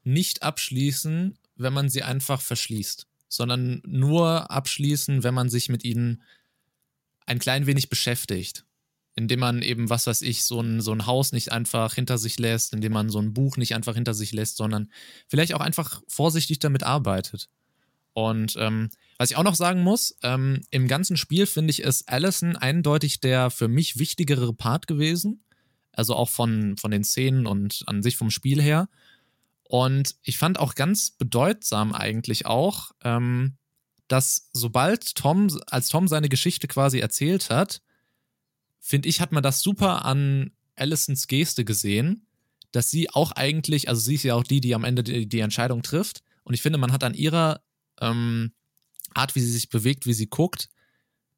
nicht abschließen, wenn man sie einfach verschließt, sondern nur abschließen, wenn man sich mit ihnen ein klein wenig beschäftigt indem man eben, was weiß ich, so ein, so ein Haus nicht einfach hinter sich lässt, indem man so ein Buch nicht einfach hinter sich lässt, sondern vielleicht auch einfach vorsichtig damit arbeitet. Und ähm, was ich auch noch sagen muss, ähm, im ganzen Spiel finde ich, ist Allison eindeutig der für mich wichtigere Part gewesen. Also auch von, von den Szenen und an sich vom Spiel her. Und ich fand auch ganz bedeutsam eigentlich auch, ähm, dass sobald Tom, als Tom seine Geschichte quasi erzählt hat, finde ich, hat man das super an Allisons Geste gesehen, dass sie auch eigentlich, also sie ist ja auch die, die am Ende die, die Entscheidung trifft. Und ich finde, man hat an ihrer ähm, Art, wie sie sich bewegt, wie sie guckt,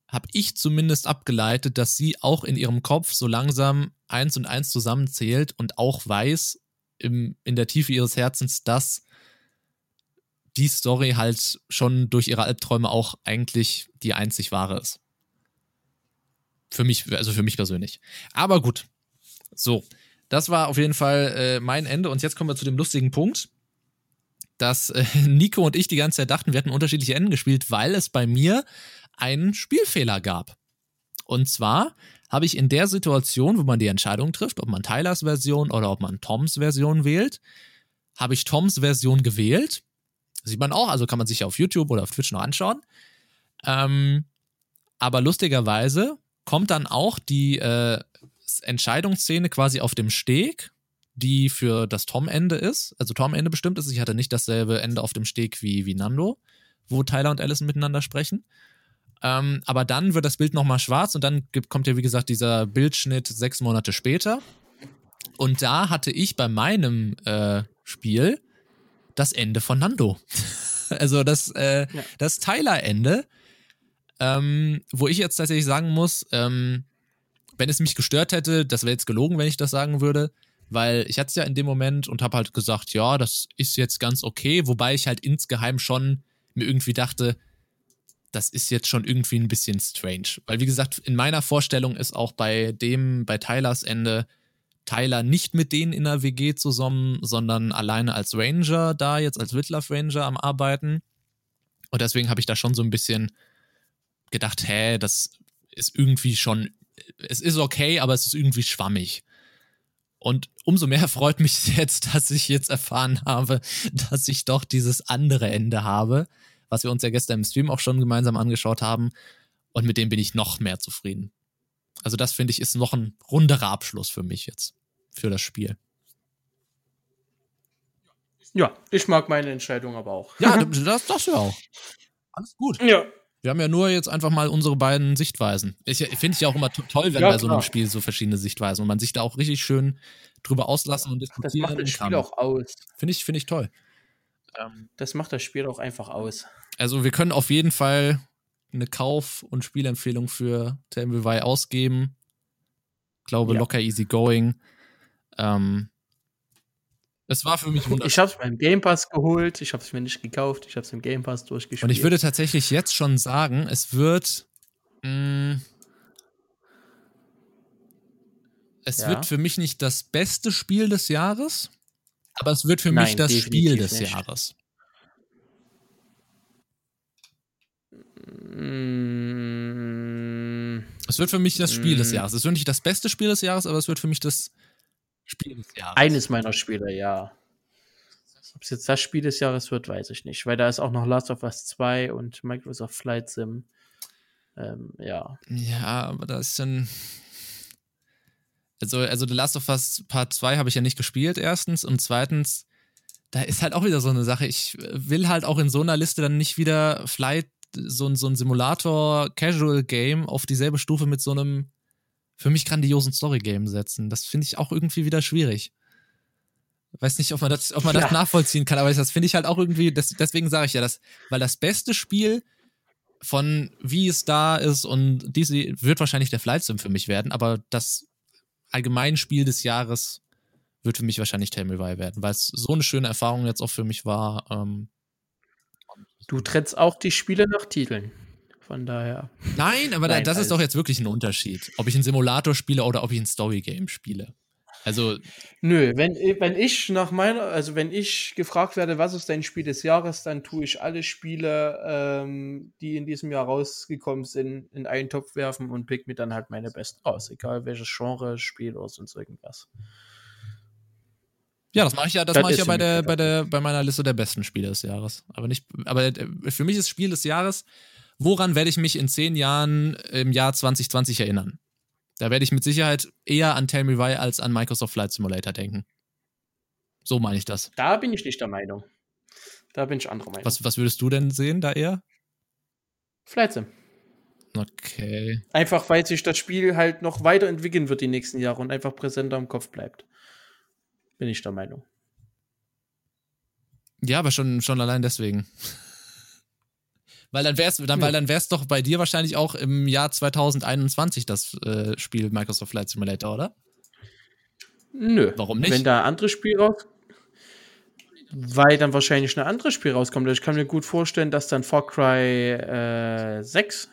habe ich zumindest abgeleitet, dass sie auch in ihrem Kopf so langsam eins und eins zusammenzählt und auch weiß im, in der Tiefe ihres Herzens, dass die Story halt schon durch ihre Albträume auch eigentlich die einzig wahre ist. Für mich, also für mich persönlich. Aber gut. So. Das war auf jeden Fall äh, mein Ende. Und jetzt kommen wir zu dem lustigen Punkt, dass äh, Nico und ich die ganze Zeit dachten, wir hätten unterschiedliche Enden gespielt, weil es bei mir einen Spielfehler gab. Und zwar habe ich in der Situation, wo man die Entscheidung trifft, ob man Tylers Version oder ob man Toms Version wählt, habe ich Toms Version gewählt. sieht man auch, also kann man sich auf YouTube oder auf Twitch noch anschauen. Ähm, aber lustigerweise kommt dann auch die äh, Entscheidungsszene quasi auf dem Steg, die für das Tom-Ende ist, also Tom-Ende bestimmt ist. Ich hatte nicht dasselbe Ende auf dem Steg wie, wie Nando, wo Tyler und Allison miteinander sprechen. Ähm, aber dann wird das Bild nochmal schwarz und dann gibt, kommt ja, wie gesagt, dieser Bildschnitt sechs Monate später. Und da hatte ich bei meinem äh, Spiel das Ende von Nando. also das, äh, ja. das Tyler-Ende ähm, wo ich jetzt tatsächlich sagen muss, ähm, wenn es mich gestört hätte, das wäre jetzt gelogen, wenn ich das sagen würde, weil ich hatte es ja in dem Moment und habe halt gesagt, ja, das ist jetzt ganz okay, wobei ich halt insgeheim schon mir irgendwie dachte, das ist jetzt schon irgendwie ein bisschen strange. Weil, wie gesagt, in meiner Vorstellung ist auch bei dem, bei Tylers Ende, Tyler nicht mit denen in der WG zusammen, sondern alleine als Ranger da, jetzt als Whitlaff Ranger am Arbeiten. Und deswegen habe ich da schon so ein bisschen gedacht, hä, das ist irgendwie schon, es ist okay, aber es ist irgendwie schwammig. Und umso mehr freut mich jetzt, dass ich jetzt erfahren habe, dass ich doch dieses andere Ende habe, was wir uns ja gestern im Stream auch schon gemeinsam angeschaut haben. Und mit dem bin ich noch mehr zufrieden. Also das finde ich ist noch ein runderer Abschluss für mich jetzt, für das Spiel. Ja, ich mag meine Entscheidung aber auch. Ja, das, das ja auch. Alles gut. Ja, wir haben ja nur jetzt einfach mal unsere beiden Sichtweisen. Ich finde ich ja auch immer toll, wenn ja, bei so einem Spiel so verschiedene Sichtweisen und man sich da auch richtig schön drüber auslassen und diskutieren kann. Das macht das Spiel kann. auch aus. Finde ich, find ich toll. Ähm, das macht das Spiel auch einfach aus. Also wir können auf jeden Fall eine Kauf- und Spielempfehlung für Tamblewei ausgeben. Ich glaube, ja. locker easy going. Ähm, Es war für mich wunderschön. Ich habe es beim Game Pass geholt, ich habe es mir nicht gekauft, ich habe es im Game Pass durchgespielt. Und ich würde tatsächlich jetzt schon sagen, es wird. Mh, mm, es ja. wird für mich nicht das beste Spiel des Jahres, aber es wird für Nein, mich das Spiel des nicht. Jahres. Mm. Es wird für mich das Spiel des mm. Jahres. Es wird nicht das beste Spiel des Jahres, aber es wird für mich das Spiel des Jahres. Eines meiner Spiele, ja. Ob es jetzt das Spiel des Jahres wird, weiß ich nicht, weil da ist auch noch Last of Us 2 und Microsoft Flight Sim. Ähm, ja. Ja, aber da ist dann. Also, also The Last of Us Part 2 habe ich ja nicht gespielt, erstens. Und zweitens, da ist halt auch wieder so eine Sache. Ich will halt auch in so einer Liste dann nicht wieder Flight, so, so ein Simulator-Casual-Game auf dieselbe Stufe mit so einem für mich grandiosen Story-Game setzen. Das finde ich auch irgendwie wieder schwierig. Weiß nicht, ob man das, ob man ja. das nachvollziehen kann, aber das finde ich halt auch irgendwie, das, deswegen sage ich ja das, weil das beste Spiel von wie es da ist und diese wird wahrscheinlich der Flight Sim für mich werden, aber das allgemeine Spiel des Jahres wird für mich wahrscheinlich Tell Me Why werden, weil es so eine schöne Erfahrung jetzt auch für mich war. Ähm, du trennst auch die Spiele nach Titeln. Von daher. Nein, aber Nein, das ist also doch jetzt wirklich ein Unterschied. Ob ich ein Simulator spiele oder ob ich ein Story-Game spiele. Also. Nö, wenn, wenn ich nach meiner, also wenn ich gefragt werde, was ist dein Spiel des Jahres, dann tue ich alle Spiele, ähm, die in diesem Jahr rausgekommen sind, in einen Topf werfen und pick mir dann halt meine besten raus, egal welches Genre, Spiel oder sonst irgendwas. Ja, das mache ich ja, das, das mache ich ja bei der, bei der, bei meiner Liste der besten Spiele des Jahres. Aber nicht, aber äh, für mich ist Spiel des Jahres woran werde ich mich in zehn Jahren im Jahr 2020 erinnern? Da werde ich mit Sicherheit eher an Tell Me Why als an Microsoft Flight Simulator denken. So meine ich das. Da bin ich nicht der Meinung. Da bin ich anderer Meinung. Was, was würdest du denn sehen da eher? Flight Sim. Okay. Einfach weil sich das Spiel halt noch weiterentwickeln wird die nächsten Jahre und einfach präsenter im Kopf bleibt. Bin ich der Meinung. Ja, aber schon, schon allein deswegen. Weil dann wär's, dann, weil dann wär's doch bei dir wahrscheinlich auch im Jahr 2021 das äh, Spiel Microsoft Flight Simulator, oder? Nö. Warum nicht? Wenn da ein anderes Spiel raus. Weil dann wahrscheinlich ein anderes Spiel rauskommt. Ich kann mir gut vorstellen, dass dann Far Cry äh, 6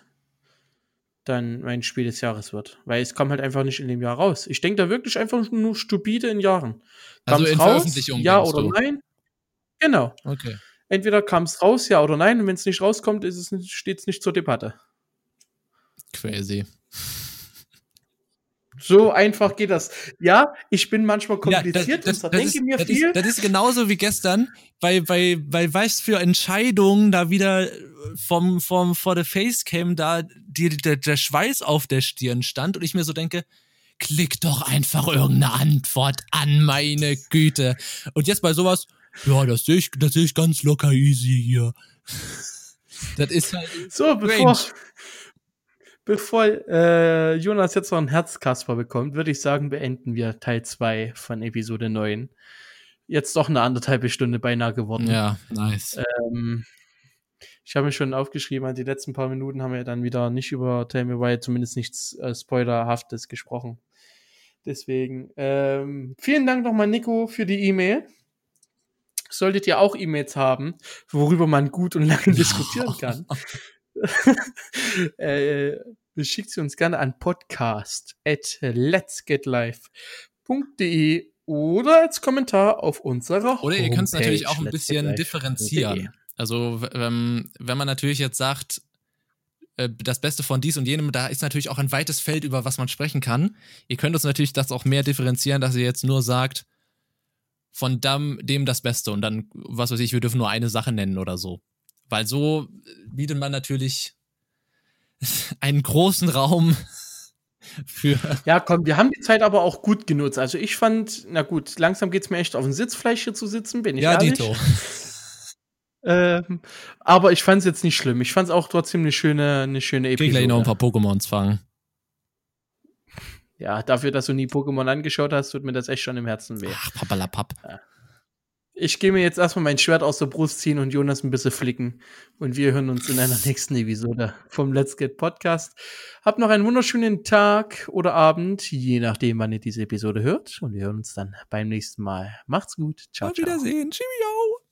dann mein Spiel des Jahres wird. Weil es kommt halt einfach nicht in dem Jahr raus. Ich denke da wirklich einfach nur stupide in Jahren. Kam's also in raus, Veröffentlichung. Ja oder du? nein? Genau. Okay entweder kam es raus, ja oder nein. Und wenn es nicht rauskommt, steht es nicht zur Debatte. Crazy. So einfach geht das. Ja, ich bin manchmal kompliziert ja, das, das, und denke mir das viel. Ist, das ist genauso wie gestern, bei, bei, bei was für Entscheidungen da wieder vom, vom, vor der Facecam da die, der, der Schweiß auf der Stirn stand und ich mir so denke, klick doch einfach irgendeine Antwort an, meine Güte. Und jetzt bei sowas, ja, das sehe ich, das sehe ich ganz locker easy hier. Das ist halt. So, bevor, bevor äh, Jonas jetzt noch ein Herzkasper bekommt, würde ich sagen, beenden wir Teil 2 von Episode 9. Jetzt doch eine anderthalb Stunde beinahe geworden. Ja, nice. Ähm, ich habe mir schon aufgeschrieben, die letzten paar Minuten haben wir dann wieder nicht über Tell Me Why, zumindest nichts äh, Spoilerhaftes gesprochen. Deswegen, ähm, vielen Dank nochmal, Nico, für die E-Mail solltet ihr auch E-Mails haben, worüber man gut und lange diskutieren kann. äh, schickt sie uns gerne an podcast at letsgetlife.de oder als Kommentar auf unserer Oder ihr könnt es natürlich auch ein bisschen differenzieren. Also ähm, wenn man natürlich jetzt sagt, äh, das Beste von dies und jenem, da ist natürlich auch ein weites Feld, über was man sprechen kann. Ihr könnt uns natürlich das auch mehr differenzieren, dass ihr jetzt nur sagt, von dem, dem das Beste und dann, was weiß ich, wir dürfen nur eine Sache nennen oder so. Weil so bietet man natürlich einen großen Raum für. Ja, komm, wir haben die Zeit aber auch gut genutzt. Also ich fand, na gut, langsam geht es mir echt auf den Sitzfleisch hier zu sitzen, bin ich ja, ehrlich. Dito. ähm, aber ich fand es jetzt nicht schlimm. Ich fand es auch trotzdem eine schöne, eine schöne Episode. Ich gleich noch ein paar Pokémons fangen ja, dafür, dass du nie Pokémon angeschaut hast, tut mir das echt schon im Herzen weh. Ach, papalapap. Ja. Ich gehe mir jetzt erstmal mein Schwert aus der Brust ziehen und Jonas ein bisschen flicken. Und wir hören uns in einer nächsten Episode vom Let's Get Podcast. Habt noch einen wunderschönen Tag oder Abend, je nachdem, wann ihr diese Episode hört. Und wir hören uns dann beim nächsten Mal. Macht's gut. Ciao, Auf Wiedersehen. Cheerio.